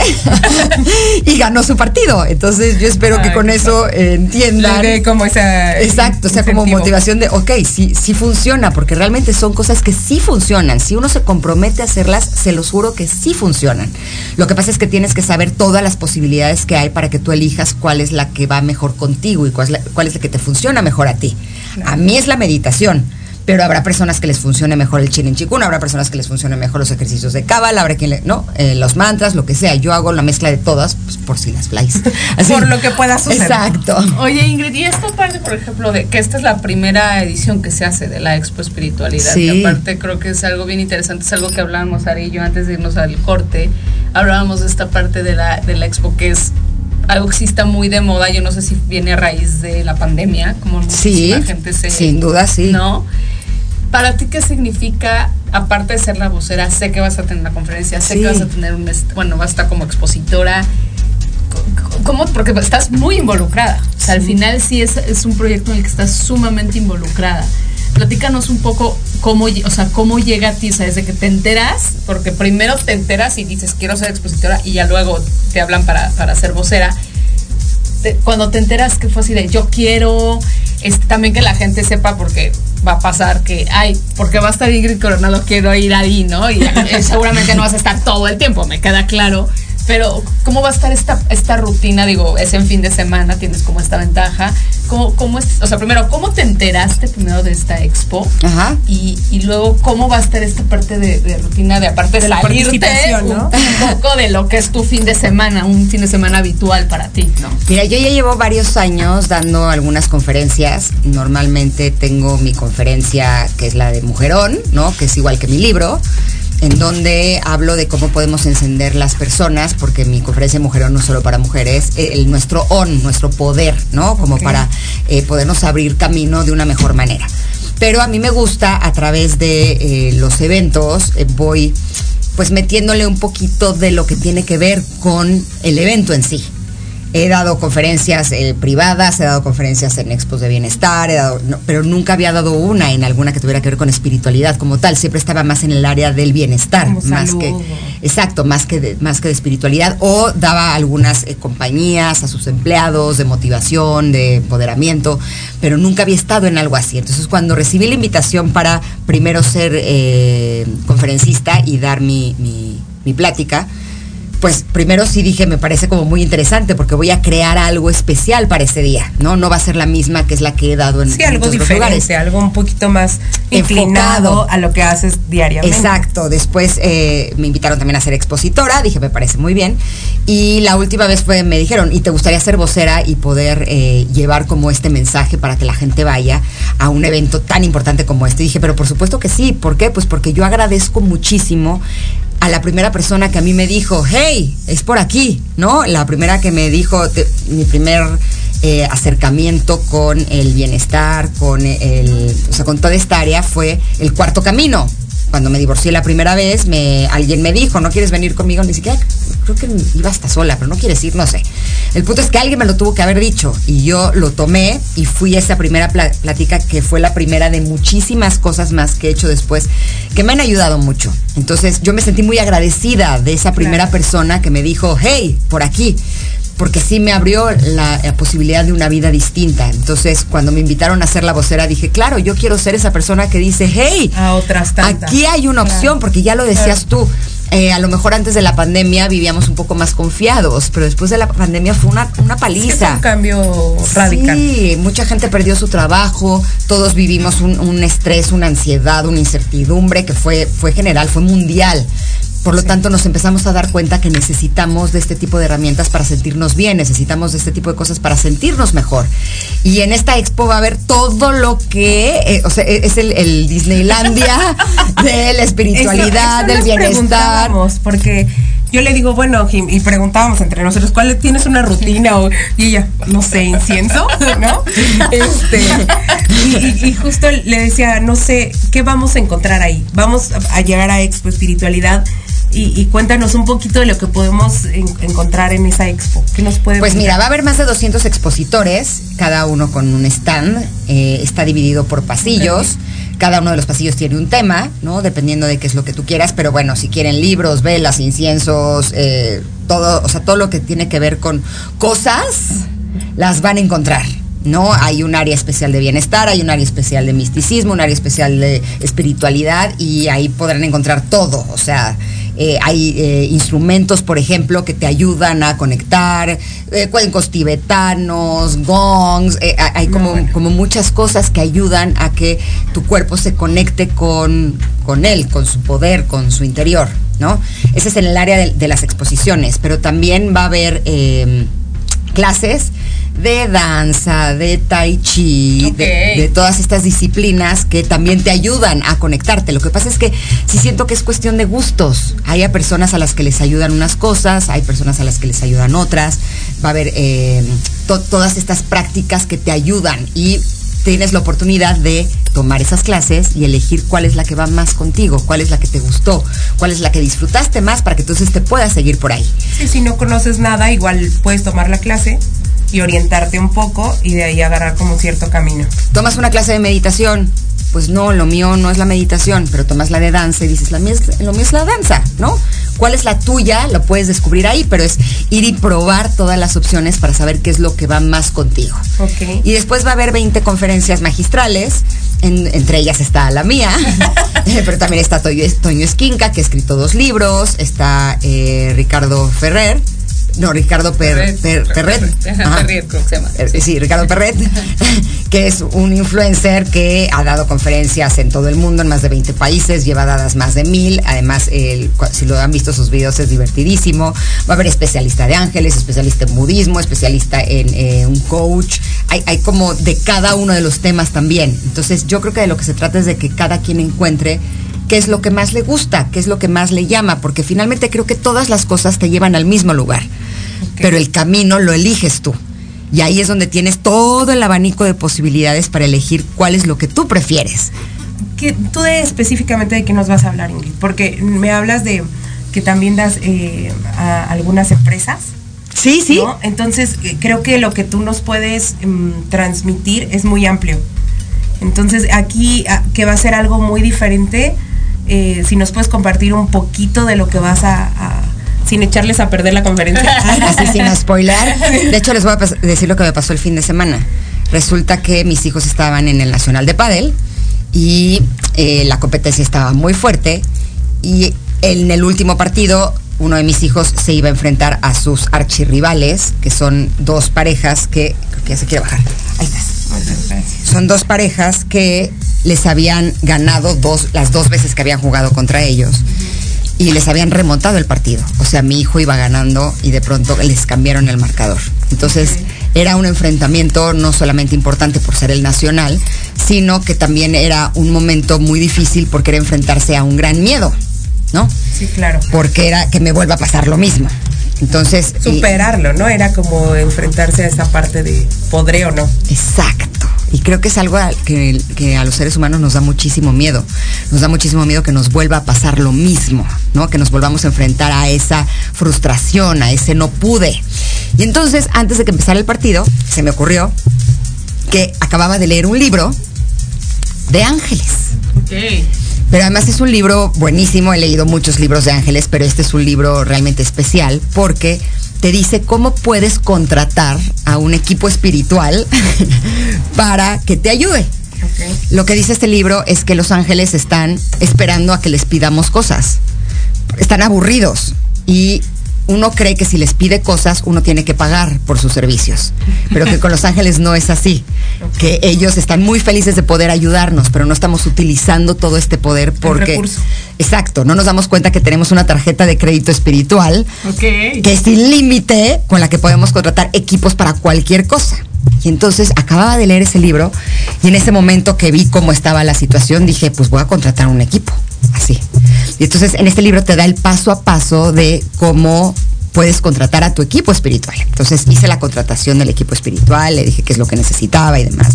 y ganó su partido. Entonces yo espero que con eso eh, entiendan. Le dé como esa. Exacto, o sea, como motivación de, ok, sí, sí funciona, porque realmente son cosas que sí funcionan. Si uno se compromete a hacerlas, se los juro que sí funcionan. Lo que pasa es que tienes que saber todas las posibilidades que hay para que tú elijas cuál es la que va mejor contigo y cuál es la, cuál es la que te funciona mejor a ti. A mí es la meditación. Pero habrá personas que les funcione mejor el chin en chikun, habrá personas que les funcione mejor los ejercicios de cábala, habrá quien le, no, Eh, los mantras, lo que sea. Yo hago la mezcla de todas, pues, por si las flies. Por lo que pueda suceder. Exacto. Oye, Ingrid, y esta parte, por ejemplo, de que esta es la primera edición que se hace de la Expo Espiritualidad. Sí. Y aparte creo que es algo bien interesante, es algo que hablábamos Ari y yo antes de irnos al corte. Hablábamos de esta parte de la, de la Expo que es algo que sí está muy de moda. Yo no sé si viene a raíz de la pandemia, como Sí, muchísima gente se. sin duda, sí. ¿No? Para ti, ¿qué significa, aparte de ser la vocera, sé que vas a tener una conferencia, sé Sí. que vas a tener un, bueno, vas a estar como expositora, ¿cómo? Porque estás muy involucrada, o sea, al final sí es, es un proyecto en el que estás sumamente involucrada. Platícanos un poco cómo, o sea, cómo llega a ti, o sea, desde que te enteras, porque primero te enteras y dices quiero ser expositora y ya luego te hablan para, para ser vocera. Te- cuando te enteras que fue así de yo quiero, este, también que la gente sepa porque va a pasar que, ay, porque va a estar Ingrid Coronado, quiero ir ahí, ¿no? Y seguramente no vas a estar todo el tiempo, me queda claro. Pero ¿cómo va a estar esta, esta rutina? Digo, es en fin de semana, tienes como esta ventaja. ¿Cómo, cómo es? O sea, primero, ¿cómo te enteraste primero de esta expo? Ajá. Y, y luego, ¿cómo va a estar esta parte de, de rutina de aparte de, De la salirte participación, ¿no? un poco de lo que es tu fin de semana, un fin de semana habitual para ti, ¿no? Mira, yo ya llevo varios años dando algunas conferencias. Normalmente tengo mi conferencia que es la de Mujerón, ¿no? Que es igual que mi libro, en donde hablo de cómo podemos encender las personas, porque mi conferencia de Mujerón no es solo para mujeres, eh, el, nuestro on, nuestro poder, ¿no? Como para eh, podernos abrir camino de una mejor manera. Pero a mí me gusta a través de eh, los eventos, eh, voy pues metiéndole un poquito de lo que tiene que ver con el evento en sí. He dado conferencias eh, privadas, he dado conferencias en expos de bienestar, he dado, no, pero nunca había dado una en alguna que tuviera que ver con espiritualidad como tal. Siempre estaba más en el área del bienestar, Como más salud. que exacto, más que de, más que de espiritualidad. O daba algunas eh, compañías a sus empleados de motivación, de empoderamiento, pero nunca había estado en algo así. Entonces cuando recibí la invitación para primero ser eh, conferencista y dar mi, mi, mi plática, pues primero sí dije, me parece como muy interesante porque voy a crear algo especial para ese día, ¿no? No va a ser la misma que es la que he dado en Sí, algo diferente, lugares. algo un poquito más Enfocado. inclinado a lo que haces diariamente. Exacto, después eh, me invitaron también a ser expositora, dije, me parece muy bien. Y la última vez fue, me dijeron, ¿y te gustaría ser vocera y poder eh, llevar como este mensaje para que la gente vaya a un evento tan importante como este? Y dije, pero por supuesto que sí, ¿por qué? Pues porque yo agradezco muchísimo a la primera persona que a mí me dijo, hey, es por aquí, ¿no? La primera que me dijo, mi primer eh, acercamiento con el bienestar, con el, o sea, con toda esta área fue el cuarto camino. Cuando me divorcié la primera vez, me, alguien me dijo, ¿no quieres venir conmigo? Ni siquiera, creo que iba hasta sola, pero no quieres ir, no sé. El punto es que alguien me lo tuvo que haber dicho y yo lo tomé y fui a esa primera pla- plática que fue la primera de muchísimas cosas más que he hecho después que me han ayudado mucho. Entonces yo me sentí muy agradecida de esa primera persona que me dijo, hey, por aquí porque sí me abrió la, la posibilidad de una vida distinta. Entonces, cuando me invitaron a ser la vocera, dije, claro, yo quiero ser esa persona que dice, hey, A otras tantas. aquí hay una opción, Claro. porque ya lo decías tú. eh, a lo mejor antes de la pandemia vivíamos un poco más confiados, pero después de la pandemia fue una, una Sí, fue paliza. un cambio radical. Sí, mucha gente perdió su trabajo, todos vivimos un, un estrés, una ansiedad, una incertidumbre que fue, fue general, fue mundial. Por lo tanto, nos empezamos a dar cuenta que necesitamos de este tipo de herramientas para sentirnos bien, necesitamos de este tipo de cosas para sentirnos mejor. Y en esta expo va a haber todo lo que, eh, o sea, es el, el Disneylandia de la espiritualidad, Eso- eso del bienestar. porque yo le digo, bueno, Jim, y preguntábamos entre nosotros, ¿cuál tienes una rutina? O, y ella, no sé, incienso, ¿no? Este, y, justo le decía, no sé, ¿qué vamos a encontrar ahí? Vamos a llegar a Expo Espiritualidad y, y cuéntanos un poquito de lo que podemos en- encontrar en esa expo. ¿Qué nos puede Pues mira, va a haber más de 200 expositores, cada uno con un stand, eh, está dividido por pasillos. Cada uno de los pasillos tiene un tema, ¿no? Dependiendo de qué es lo que tú quieras, pero bueno, si quieren libros, velas, inciensos, eh, todo, o sea, todo lo que tiene que ver con cosas, las van a encontrar. ¿no? Hay un área especial de bienestar, hay un área especial de misticismo, un área especial de espiritualidad y ahí podrán encontrar todo. O sea, eh, hay eh, instrumentos, por ejemplo, que te ayudan a conectar, eh, cuencos tibetanos, gongs, eh, ha- hay como, como muchas cosas que ayudan a que tu cuerpo se conecte con, con él, con su poder, con su interior, ¿no? Ese es en el área de, de las exposiciones, pero también va a haber... clases de danza, de tai chi, de, de todas estas disciplinas que también te ayudan a conectarte. Lo que pasa es que sí siento que es cuestión de gustos. Hay a personas a las que les ayudan unas cosas, hay personas a las que les ayudan otras. Va a haber eh, to- todas estas prácticas que te ayudan y tienes la oportunidad de tomar esas clases y elegir cuál es la que va más contigo, cuál es la que te gustó, cuál es la que disfrutaste más para que entonces te puedas seguir por ahí. Si no conoces nada, igual puedes tomar la clase y orientarte un poco y de ahí agarrar como cierto camino. tomas una clase de meditación, pues no, lo mío no es la meditación, pero tomas la de danza y dices, la mía es, lo mío es la danza, ¿no? ¿Cuál es la tuya? Lo puedes descubrir ahí, pero es ir y probar todas las opciones para saber qué es lo que va más contigo. Ok. Y después va a haber 20 conferencias magistrales entre ellas está la mía, pero también está Toño, Toño Esquinca, que ha escrito dos libros, está eh, Ricardo Ferrer, no, Ricardo Perret. Perret. Sí, Ricardo Perret, que es un influencer que ha dado conferencias en todo el mundo, en más de 20 países, lleva dadas más de mil. Además, el, si lo han visto sus videos, es divertidísimo. Va a haber especialista de ángeles, especialista en budismo, especialista en eh, un coach. Hay, hay como de cada uno de los temas también. Entonces, yo creo que de lo que se trata es de que cada quien encuentre qué es lo que más le gusta, qué es lo que más le llama, porque finalmente creo que todas las cosas te llevan al mismo lugar pero el camino lo eliges tú. Y ahí es donde tienes todo el abanico de posibilidades para elegir cuál es lo que tú prefieres. ¿Qué, tú de, específicamente de qué nos vas a hablar, Ingrid? Porque me hablas de que también das eh, a algunas empresas. Sí, sí. Entonces, eh, creo que lo que tú nos puedes mm, transmitir es muy amplio. Entonces, aquí, que va a ser algo muy diferente, eh, si nos puedes compartir un poquito de lo que vas a sin echarles a perder la conferencia. Así sin spoiler. De hecho, les voy a decir lo que me pasó el fin de semana. Resulta que mis hijos estaban en el Nacional de Padel y eh, la competencia estaba muy fuerte y en el último partido uno de mis hijos se iba a enfrentar a sus archirrivales, que son dos parejas que creo que ya se quiere bajar. Ahí. Son dos parejas que les habían ganado dos, las dos veces que habían jugado contra ellos y les habían remontado el partido. O sea, mi hijo iba ganando y de pronto les cambiaron el marcador. Entonces, era un enfrentamiento no solamente importante por ser el nacional, sino que también era un momento muy difícil porque era enfrentarse a un gran miedo, ¿no? Sí, claro. Porque era que me vuelva a pasar lo mismo. Entonces. Superarlo, ¿no? Era como enfrentarse a esa parte de podré o no. Exacto. Y creo que es algo que, a los seres humanos nos da muchísimo miedo. Nos da muchísimo miedo que nos vuelva a pasar lo mismo, ¿no? Que nos volvamos a enfrentar a esa frustración, a ese no pude. Y entonces, antes de que empezara el partido, se me ocurrió que acababa de leer un libro de ángeles. Pero además es un libro buenísimo, he leído muchos libros de ángeles, pero este es un libro realmente especial porque te dice cómo puedes contratar a un equipo espiritual para que te ayude. Lo que dice este libro es que los ángeles están esperando a que les pidamos cosas. Están aburridos y uno cree que si les pide cosas, uno tiene que pagar por sus servicios. Pero que con los ángeles no es así. Que ellos están muy felices de poder ayudarnos, pero no estamos utilizando todo este poder porque. Exacto, no nos damos cuenta que tenemos una tarjeta de crédito espiritual que es sin límite con la que podemos contratar equipos para cualquier cosa. Y entonces acababa de leer ese libro y en ese momento que vi cómo estaba la situación dije, pues voy a contratar un equipo, así. Y entonces en este libro te da el paso a paso de cómo puedes contratar a tu equipo espiritual. Entonces hice la contratación del equipo espiritual, le dije qué es lo que necesitaba y demás.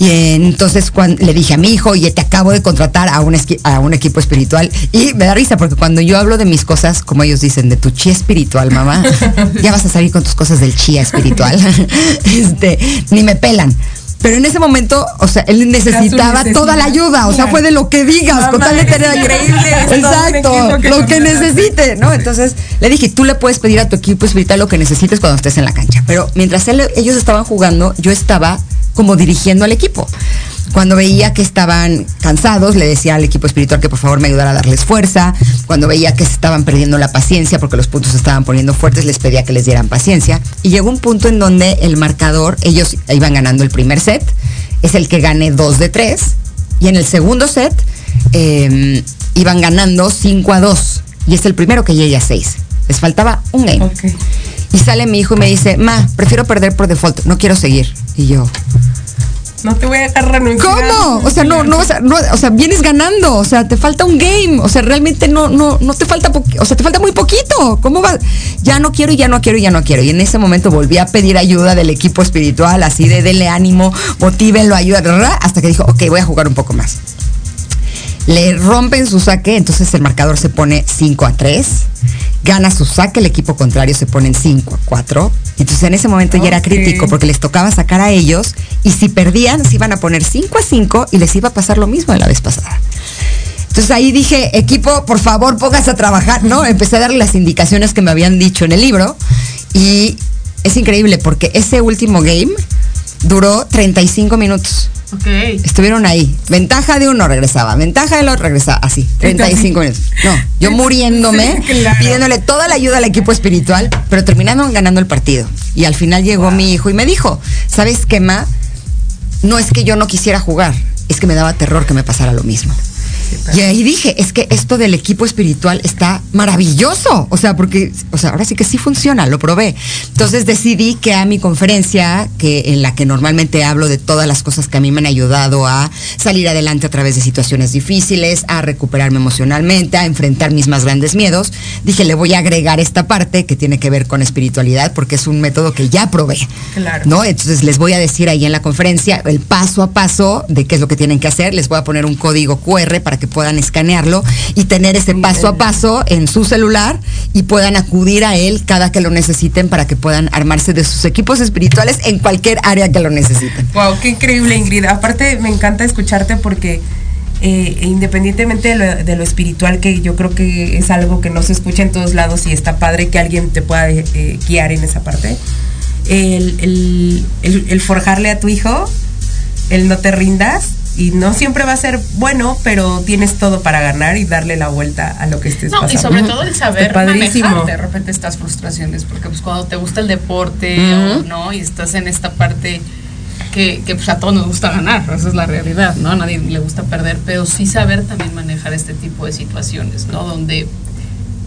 Y entonces cuando, le dije a mi hijo, oye, te acabo de contratar a un, a un equipo espiritual. Y me da risa porque cuando yo hablo de mis cosas, como ellos dicen, de tu chía espiritual, mamá, ya vas a salir con tus cosas del chía espiritual. este, ni me pelan. Pero en ese momento, o sea, él necesitaba toda la ayuda, o sea, fue de lo que digas, con tal de tener increíble. Exacto, lo que necesite, ¿no? Entonces le dije, tú le puedes pedir a tu equipo espiritual lo que necesites cuando estés en la cancha. Pero mientras ellos estaban jugando, yo estaba como dirigiendo al equipo. Cuando veía que estaban cansados, le decía al equipo espiritual que por favor me ayudara a darles fuerza. Cuando veía que se estaban perdiendo la paciencia porque los puntos se estaban poniendo fuertes, les pedía que les dieran paciencia. Y llegó un punto en donde el marcador, ellos iban ganando el primer set, es el que gane dos de tres. Y en el segundo set em, iban ganando 5 a 2. Y es el primero que llegue a 6. Les faltaba un game. Y sale mi hijo y me dice, ma, prefiero perder por default, no quiero seguir. Y yo, no te voy a dejar renunciar. ¿Cómo? O sea, no, no, o sea, vienes ganando, o sea, te falta un game, o sea, realmente no, no, no te falta, o sea, te falta muy poquito. ¿Cómo va? Ya no quiero, ya no quiero, ya no quiero. Y en ese momento volví a pedir ayuda del equipo espiritual, así de dele ánimo, motívenlo, ayuda, hasta que dijo, ok, voy a jugar un poco más. Le rompen su saque, entonces el marcador se pone 5 a 3 gana su saque, el equipo contrario se pone en 5 a 4. Entonces en ese momento ya era crítico porque les tocaba sacar a ellos y si perdían se iban a poner 5 a 5 y les iba a pasar lo mismo de la vez pasada. Entonces ahí dije, equipo, por favor, póngase a trabajar, ¿no? Empecé a darle las indicaciones que me habían dicho en el libro y es increíble porque ese último game duró 35 minutos. Estuvieron ahí. Ventaja de uno regresaba, ventaja del otro regresaba, así, 35 minutos. No, yo muriéndome, pidiéndole toda la ayuda al equipo espiritual, pero terminaron ganando el partido. Y al final llegó mi hijo y me dijo, ¿sabes qué, Ma? No es que yo no quisiera jugar, es que me daba terror que me pasara lo mismo. Y ahí dije, es que esto del equipo espiritual está maravilloso. O sea, porque, o sea, ahora sí que sí funciona, lo probé. Entonces decidí que a mi conferencia, que en la que normalmente hablo de todas las cosas que a mí me han ayudado a salir adelante a través de situaciones difíciles, a recuperarme emocionalmente, a enfrentar mis más grandes miedos, dije, le voy a agregar esta parte que tiene que ver con espiritualidad, porque es un método que ya probé. Claro. ¿No? Entonces les voy a decir ahí en la conferencia el paso a paso de qué es lo que tienen que hacer. Les voy a poner un código QR para que puedan escanearlo y tener ese paso a paso en su celular y puedan acudir a él cada que lo necesiten para que puedan armarse de sus equipos espirituales en cualquier área que lo necesiten. Wow, qué increíble Ingrid. Aparte me encanta escucharte porque eh, independientemente de lo, espiritual, que yo creo que es algo que no se escucha en todos lados y está padre que alguien te pueda eh, guiar en esa parte, el, el forjarle a tu hijo, el no te rindas, y no siempre va a ser bueno, pero tienes todo para ganar y darle la vuelta a lo que estés no, Y sobre todo el saber manejar de repente estas frustraciones, porque pues cuando te gusta el deporte, ¿no? Y estás en esta parte que, que pues a todos nos gusta ganar, esa es la realidad, ¿no? A nadie le gusta perder, pero sí saber también manejar este tipo de situaciones, ¿no? Donde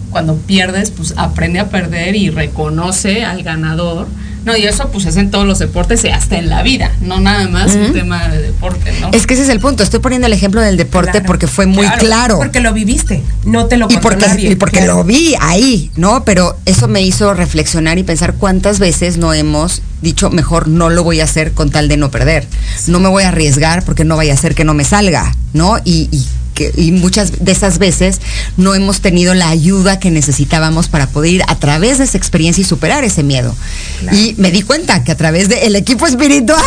cuando pierdes, pues aprende a perder y reconoce al ganador no, y eso pues es en todos los deportes y hasta en la vida, no nada más un tema de deporte, ¿no? Es que ese es el punto. Estoy poniendo el ejemplo del deporte porque fue muy claro. Porque lo viviste, no te lo y porque, Y porque lo vi ahí, ¿no? Pero eso me hizo reflexionar y pensar cuántas veces no hemos dicho, mejor no lo voy a hacer con tal de no perder. No me voy a arriesgar porque no vaya a ser que no me salga, ¿no? y y muchas de esas veces no hemos tenido la ayuda que necesitábamos para poder ir a través de esa experiencia y superar ese miedo. Y me di cuenta que a través del equipo espiritual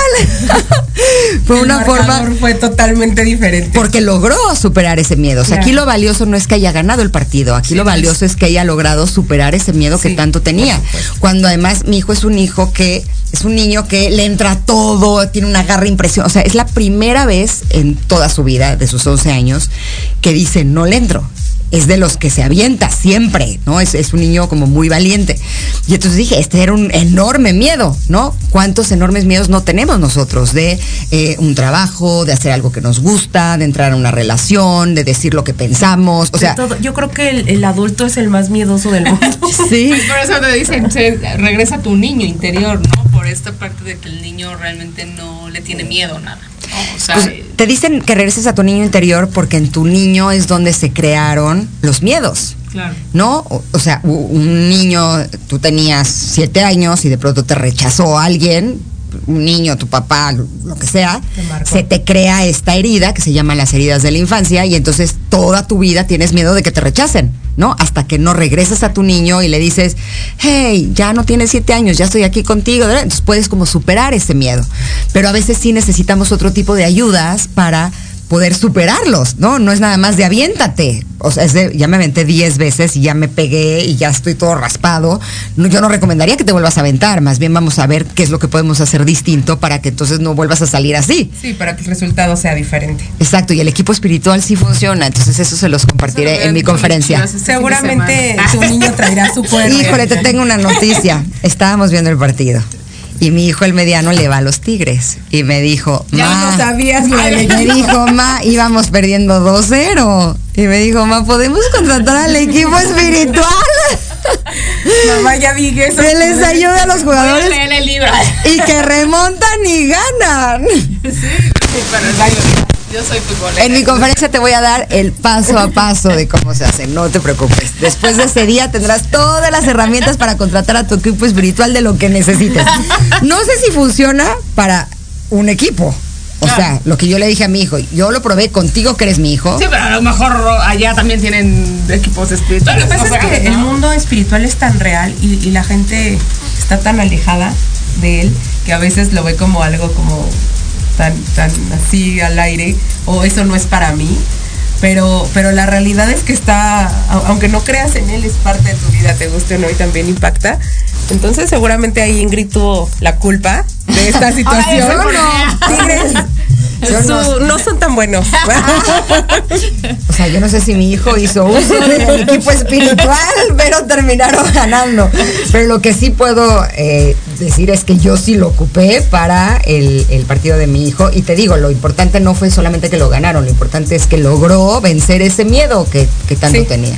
fue una forma fue totalmente diferente. Porque logró superar ese miedo. O sea, aquí lo valioso no es que haya ganado el partido, aquí lo valioso es que haya logrado superar ese miedo que tanto tenía. Cuando además mi hijo es un hijo que es un niño que le entra todo, tiene una garra impresión. O sea, es la primera vez en toda su vida, de sus 11 años, que dice, no le entro es de los que se avienta siempre, ¿no? Es, es, un niño como muy valiente. Y entonces dije, este era un enorme miedo, ¿no? ¿Cuántos enormes miedos no tenemos nosotros de eh, un trabajo, de hacer algo que nos gusta, de entrar a una relación, de decir lo que pensamos? O sea, yo creo que el, adulto es el más miedoso del mundo. sí. Pues por eso te dicen, regresa tu niño interior, ¿no? Por esta parte de que el niño realmente no le tiene miedo a nada. Pues, te dicen que regreses a tu niño interior porque en tu niño es donde se crearon los miedos. Claro. ¿No? O, sea, un niño, tú tenías siete años y de pronto te rechazó alguien, un niño, tu papá, lo que sea, se te crea esta herida que se llama las heridas de la infancia y entonces toda tu vida tienes miedo de que te rechacen. ¿no? Hasta que no regresas a tu niño y le dices, hey, ya no tienes siete años, ya estoy aquí contigo. Entonces puedes como superar ese miedo. Pero a veces sí necesitamos otro tipo de ayudas para poder superarlos, ¿no? No es nada más de aviéntate. O sea, es de, ya me aventé 10 veces y ya me pegué y ya estoy todo raspado. No, yo no recomendaría que te vuelvas a aventar, más bien vamos a ver qué es lo que podemos hacer distinto para que entonces no vuelvas a salir así. Sí, para que el resultado sea diferente. Exacto, y el equipo espiritual sí funciona, entonces eso se los compartiré en mi conferencia. Seguramente tu niño traerá su cuerpo. Híjole, te tengo una noticia. Estábamos viendo el partido. Y mi hijo el mediano le va a los Tigres. Y me dijo, ya no sabías Me dijo, ma, íbamos perdiendo 2-0. Y me dijo, ma, ¿podemos contratar al equipo espiritual? Mamá, ya vi que eso. Que les ayuda a los jugadores. el libro. Y que remontan y ganan. Sí, pero yo soy futbolera. En mi conferencia te voy a dar el paso a paso de cómo se hace, no te preocupes. Después de ese día tendrás todas las herramientas para contratar a tu equipo espiritual de lo que necesites. No sé si funciona para un equipo. O sea, lo que yo le dije a mi hijo, yo lo probé contigo que eres mi hijo. Sí, pero a lo mejor allá también tienen equipos espirituales. Lo que pasa es que el mundo espiritual es tan real y, y la gente está tan alejada de él que a veces lo ve como algo como tan, tan así al aire o eso no es para mí. Pero, pero la realidad es que está, aunque no creas en él, es parte de tu vida, te guste o no, y también impacta. Entonces seguramente ahí Ingrid tuvo la culpa de esta situación. Ay, no. Son tan buenos. o sea, yo no sé si mi hijo hizo uso del equipo espiritual, pero terminaron ganando. Pero lo que sí puedo eh, decir es que yo sí lo ocupé para el, partido de mi hijo. Y te digo, lo importante no fue solamente que lo ganaron, lo importante es que logró vencer ese miedo que, tanto tenía.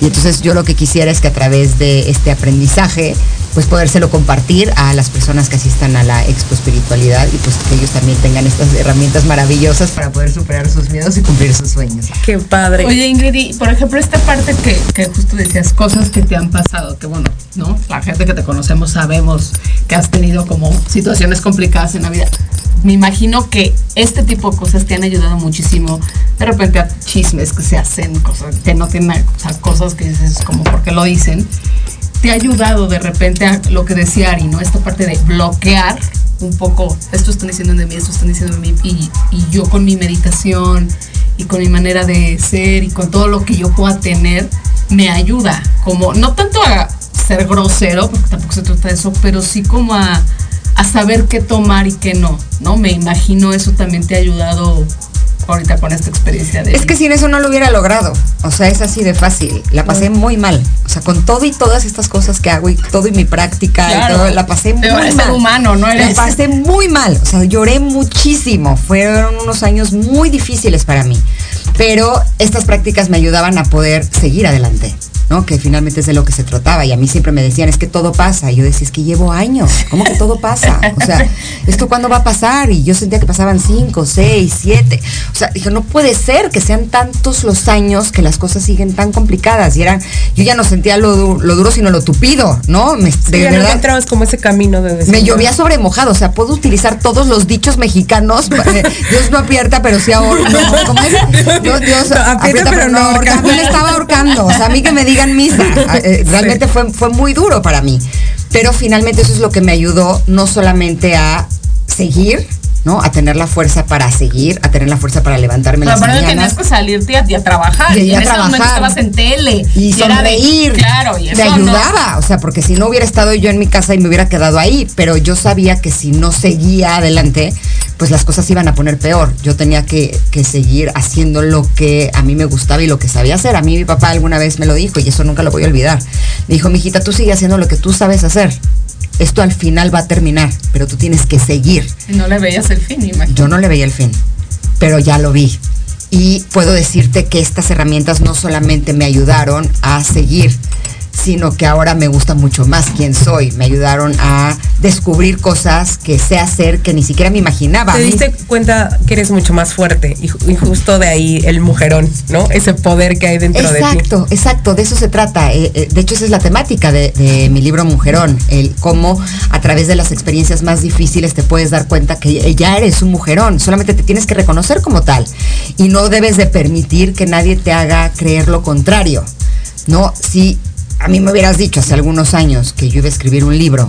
Y entonces yo lo que quisiera es que a través de este aprendizaje pues podérselo compartir a las personas que asistan a la Expo Espiritualidad y pues que ellos también tengan estas herramientas maravillosas para poder superar sus miedos y cumplir sus sueños. Qué padre. Oye Ingrid, por ejemplo, esta parte que, que justo decías, cosas que te han pasado, que bueno, ¿no? La gente que te conocemos sabemos que has tenido como situaciones complicadas en la vida. Me imagino que este tipo de cosas te han ayudado muchísimo. De repente a chismes que se hacen, cosas que no tienen, o sea, cosas que dices como porque lo dicen te ha ayudado de repente a lo que decía Ari, ¿no? Esta parte de bloquear un poco, esto están diciendo de mí, esto están diciendo de mí, y, y yo con mi meditación y con mi manera de ser y con todo lo que yo pueda tener, me ayuda, como no tanto a ser grosero, porque tampoco se trata de eso, pero sí como a, a saber qué tomar y qué no, ¿no? Me imagino eso también te ha ayudado ahorita con esta experiencia de... Es que sin eso no lo hubiera logrado. O sea, es así de fácil. La pasé muy mal. O sea, con todo y todas estas cosas que hago y todo y mi práctica y todo, la pasé muy mal. Ser humano, ¿no? La pasé muy mal. O sea, lloré muchísimo. Fueron unos años muy difíciles para mí. Pero estas prácticas me ayudaban a poder seguir adelante. Que finalmente es de lo que se trataba. Y a mí siempre me decían, es que todo pasa. Y yo decía, es que llevo años. ¿Cómo que todo pasa? O sea, ¿esto cuándo va a pasar? Y yo sentía que pasaban cinco, seis, siete. O sea, dije, no puede ser que sean tantos los años que las cosas siguen tan complicadas. Y eran, yo ya no sentía lo, duro, sino lo tupido, ¿no? Me, de verdad, no encontrabas como ese camino de Me llovía sobre mojado. O sea, puedo utilizar todos los dichos mexicanos. Dios no aprieta, pero sí ahorca. No, ¿cómo es? Dios, aprieta, pero, no ahorca. A mí me estaba ahorcando. O sea, a mí que me diga misa. Ah, eh, realmente fue, fue muy duro para mí. Pero finalmente eso es lo que me ayudó no solamente a seguir, ¿no? A tener la fuerza para seguir, a tener la fuerza para levantarme las mañanas. tenías que salirte a, a trabajar. Y, en ese momento estabas en tele. Y, sonreír. claro, y eso ayudaba. O sea, porque si no hubiera estado yo en mi casa y me hubiera quedado ahí, pero yo sabía que si no seguía adelante, pues las cosas iban a poner peor. Yo tenía que, que seguir haciendo lo que a mí me gustaba y lo que sabía hacer. A mí mi papá alguna vez me lo dijo y eso nunca lo voy a olvidar. Me dijo, mijita, tú sigue haciendo lo que tú sabes hacer esto al final va a terminar, pero tú tienes que seguir. No le veías el fin, imagínate. Yo no le veía el fin, pero ya lo vi. Y puedo decirte que estas herramientas no solamente me ayudaron a seguir, sino que ahora me gusta mucho más quién soy. Me ayudaron a descubrir cosas que sé hacer que ni siquiera me imaginaba. Te diste cuenta que eres mucho más fuerte y, justo de ahí el mujerón, ¿no? Ese poder que hay dentro de ti. Exacto, exacto, de eso se trata. Eh, eh, de hecho, esa es la temática de, de, mi libro Mujerón, el cómo a través de las experiencias más difíciles te puedes dar cuenta que ya eres un mujerón, solamente te tienes que reconocer como tal y no debes de permitir que nadie te haga creer lo contrario. No, si a mí me hubieras dicho hace algunos años que yo iba a escribir un libro.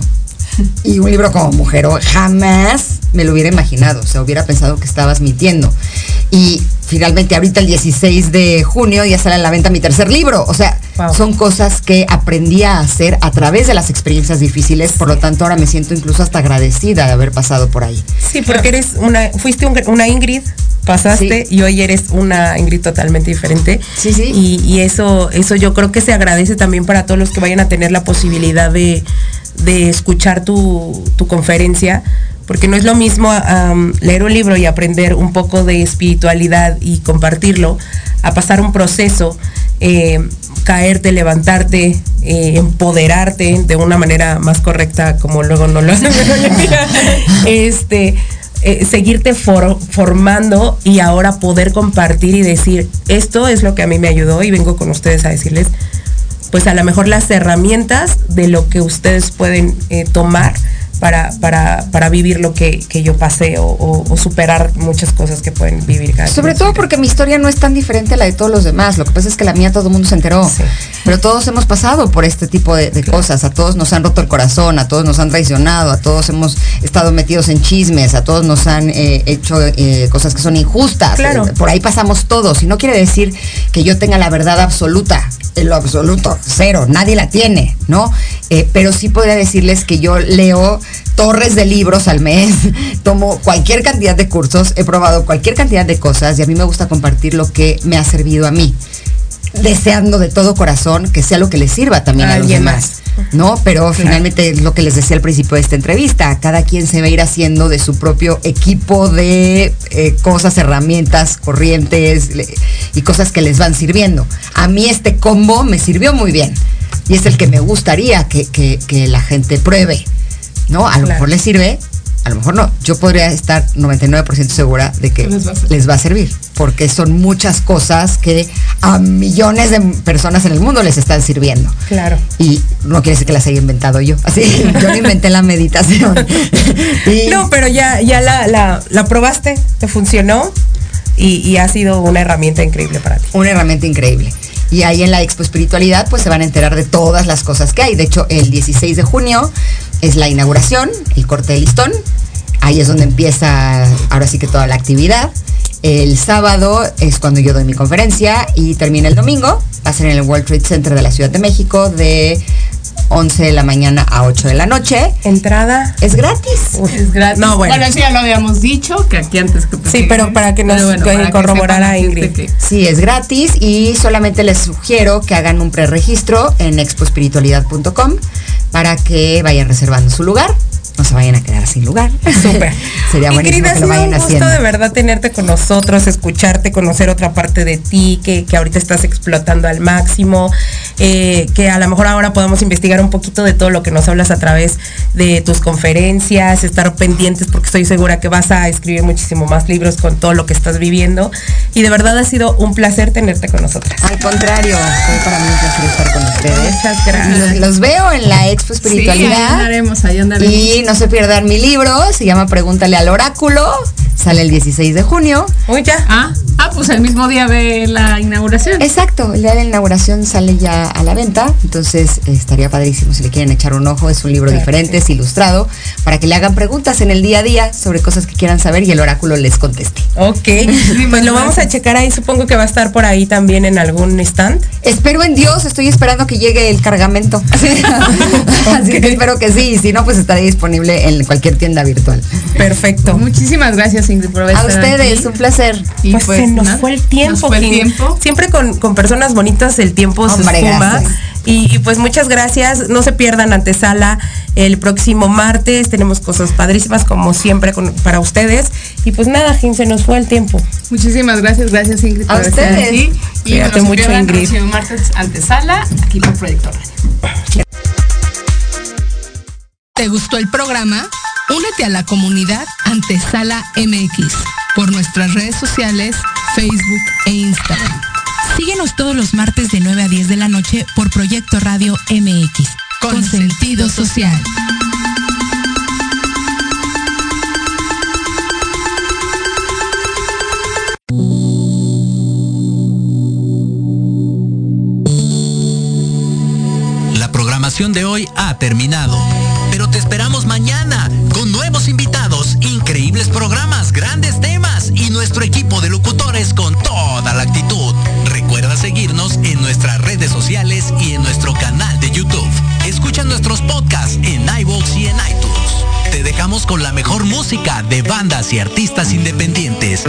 Y un libro como mujer, jamás me lo hubiera imaginado, o sea, hubiera pensado que estabas mintiendo. Y finalmente ahorita el 16 de junio ya sale a la venta mi tercer libro, o sea, son cosas que aprendí a hacer a través de las experiencias difíciles, por lo tanto ahora me siento incluso hasta agradecida de haber pasado por ahí. Sí, porque eres una, fuiste una Ingrid pasaste y hoy eres una Ingrid totalmente diferente. Sí, sí. Y, eso, eso yo creo que se agradece también para todos los que vayan a tener la posibilidad de, escuchar tu, conferencia, porque no es lo mismo leer un libro y aprender un poco de espiritualidad y compartirlo, a pasar un proceso, eh, caerte, levantarte, eh, empoderarte de una manera más correcta, como luego no lo hacen este eh, seguirte formando y ahora poder compartir y decir, esto es lo que a mí me ayudó y vengo con ustedes a decirles, pues a lo mejor las herramientas de lo que ustedes pueden eh, tomar para, para, para vivir lo que, yo pasé o, superar muchas cosas que pueden vivir cada Sobre todo porque mi historia no es tan diferente a la de todos los demás. Lo que pasa es que la mía todo el mundo se enteró. Pero todos hemos pasado por este tipo de, cosas. A todos nos han roto el corazón, a todos nos han traicionado, a todos hemos estado metidos en chismes, a todos nos han eh, hecho eh, cosas que son injustas. Claro. por ahí pasamos todos. Y no quiere decir que yo tenga la verdad absoluta en lo absoluto, cero, nadie la tiene, ¿no? Eh, pero sí podría decirles que yo leo torres de libros al mes, tomo cualquier cantidad de cursos, he probado cualquier cantidad de cosas y a mí me gusta compartir lo que me ha servido a mí, deseando de todo corazón que sea lo que le sirva también a, alguien más. ¿no? Pero finalmente es lo que les decía al principio de esta entrevista, cada quien se va a ir haciendo de su propio equipo de eh, cosas, herramientas, corrientes y cosas que les van sirviendo. A mí este combo me sirvió muy bien y es el que me gustaría que, que la gente pruebe, ¿no? A lo mejor les sirve, a lo mejor no. Yo podría estar 99% segura de que les va, a servir, porque son muchas cosas que a millones de personas en el mundo les están sirviendo. Claro. Y no quiere decir que las haya inventado yo. Así, yo no inventé la meditación. No, pero ya, ya la, probaste, te funcionó y, y ha sido una herramienta increíble para ti. Una herramienta increíble. Y ahí en la Expo Espiritualidad pues se van a enterar de todas las cosas que hay. De hecho, el 16 de junio es la inauguración, el corte de listón. Ahí es donde empieza ahora sí que toda la actividad. El sábado es cuando yo doy mi conferencia y termina el domingo. Va a ser en el World Trade Center de la Ciudad de México de 11 de la mañana a 8 de la noche. Entrada. Es gratis. es gratis. No, bueno. eso ya lo habíamos dicho, que aquí antes que... Sí, pero para que nos bueno, corroborara Ingrid. Sí, es gratis y solamente les sugiero que hagan un preregistro en expoespiritualidad.com para que vayan reservando su lugar no se vayan a quedar sin lugar. Súper. Sería buenísimo que lo vayan un gusto de verdad tenerte con nosotros, escucharte, conocer otra parte de ti que, que ahorita estás explotando al máximo, eh, que a lo mejor ahora podamos investigar un poquito de todo lo que nos hablas a través de tus conferencias, estar pendientes porque estoy segura que vas a escribir muchísimo más libros con todo lo que estás viviendo. Y de verdad ha sido un placer tenerte con nosotras. Al contrario, fue para mí un placer estar con ustedes. Muchas gracias. Los, veo en la Expo Espiritualidad. ahí andaremos, ahí andaremos. Y no se pierdan mi libro, se llama Pregúntale al Oráculo, sale el 16 de junio. Uy, ya. Ah, pues el mismo día de la inauguración. Exacto, el día de la inauguración sale ya a la venta, entonces estaría padrísimo si le quieren echar un ojo, es un libro diferente, es ilustrado, para que le hagan preguntas en el día a día sobre cosas que quieran saber y el oráculo les conteste. Ok, pues lo vamos a checar ahí, supongo que va a estar por ahí también en algún stand. Espero en Dios, estoy esperando que llegue el cargamento. Así que espero que sí, si no, pues estará disponible en cualquier tienda virtual. Perfecto. Muchísimas gracias, Ingrid, por A ustedes, un placer. Y pues, pues, se nos fue el tiempo. Fue el tiempo. Siempre con, con, personas bonitas el tiempo se suma. Y, pues muchas gracias. No se pierdan antesala el próximo martes. Tenemos cosas padrísimas como siempre para ustedes. Y pues nada, Jim, se nos fue el tiempo. Muchísimas gracias, gracias Ingrid. A ustedes. Aquí. Y Cuídate mucho, Ingrid. El próximo martes antesala aquí por Proyecto Radio. ¿Te gustó el programa? Únete a la comunidad Antesala MX por nuestras redes sociales, Facebook e Instagram. Síguenos todos los martes de 9 a 10 de la noche por Proyecto Radio MX, con, sentido social. La programación de hoy ha terminado, te esperamos mañana con nuevos invitados, increíbles programas, grandes temas y nuestro equipo de locutores con toda la actitud. Recuerda seguirnos en nuestras redes sociales y en nuestro canal de YouTube. Escucha nuestros podcasts en iVoox y en iTunes. Te dejamos con la mejor música de bandas y artistas independientes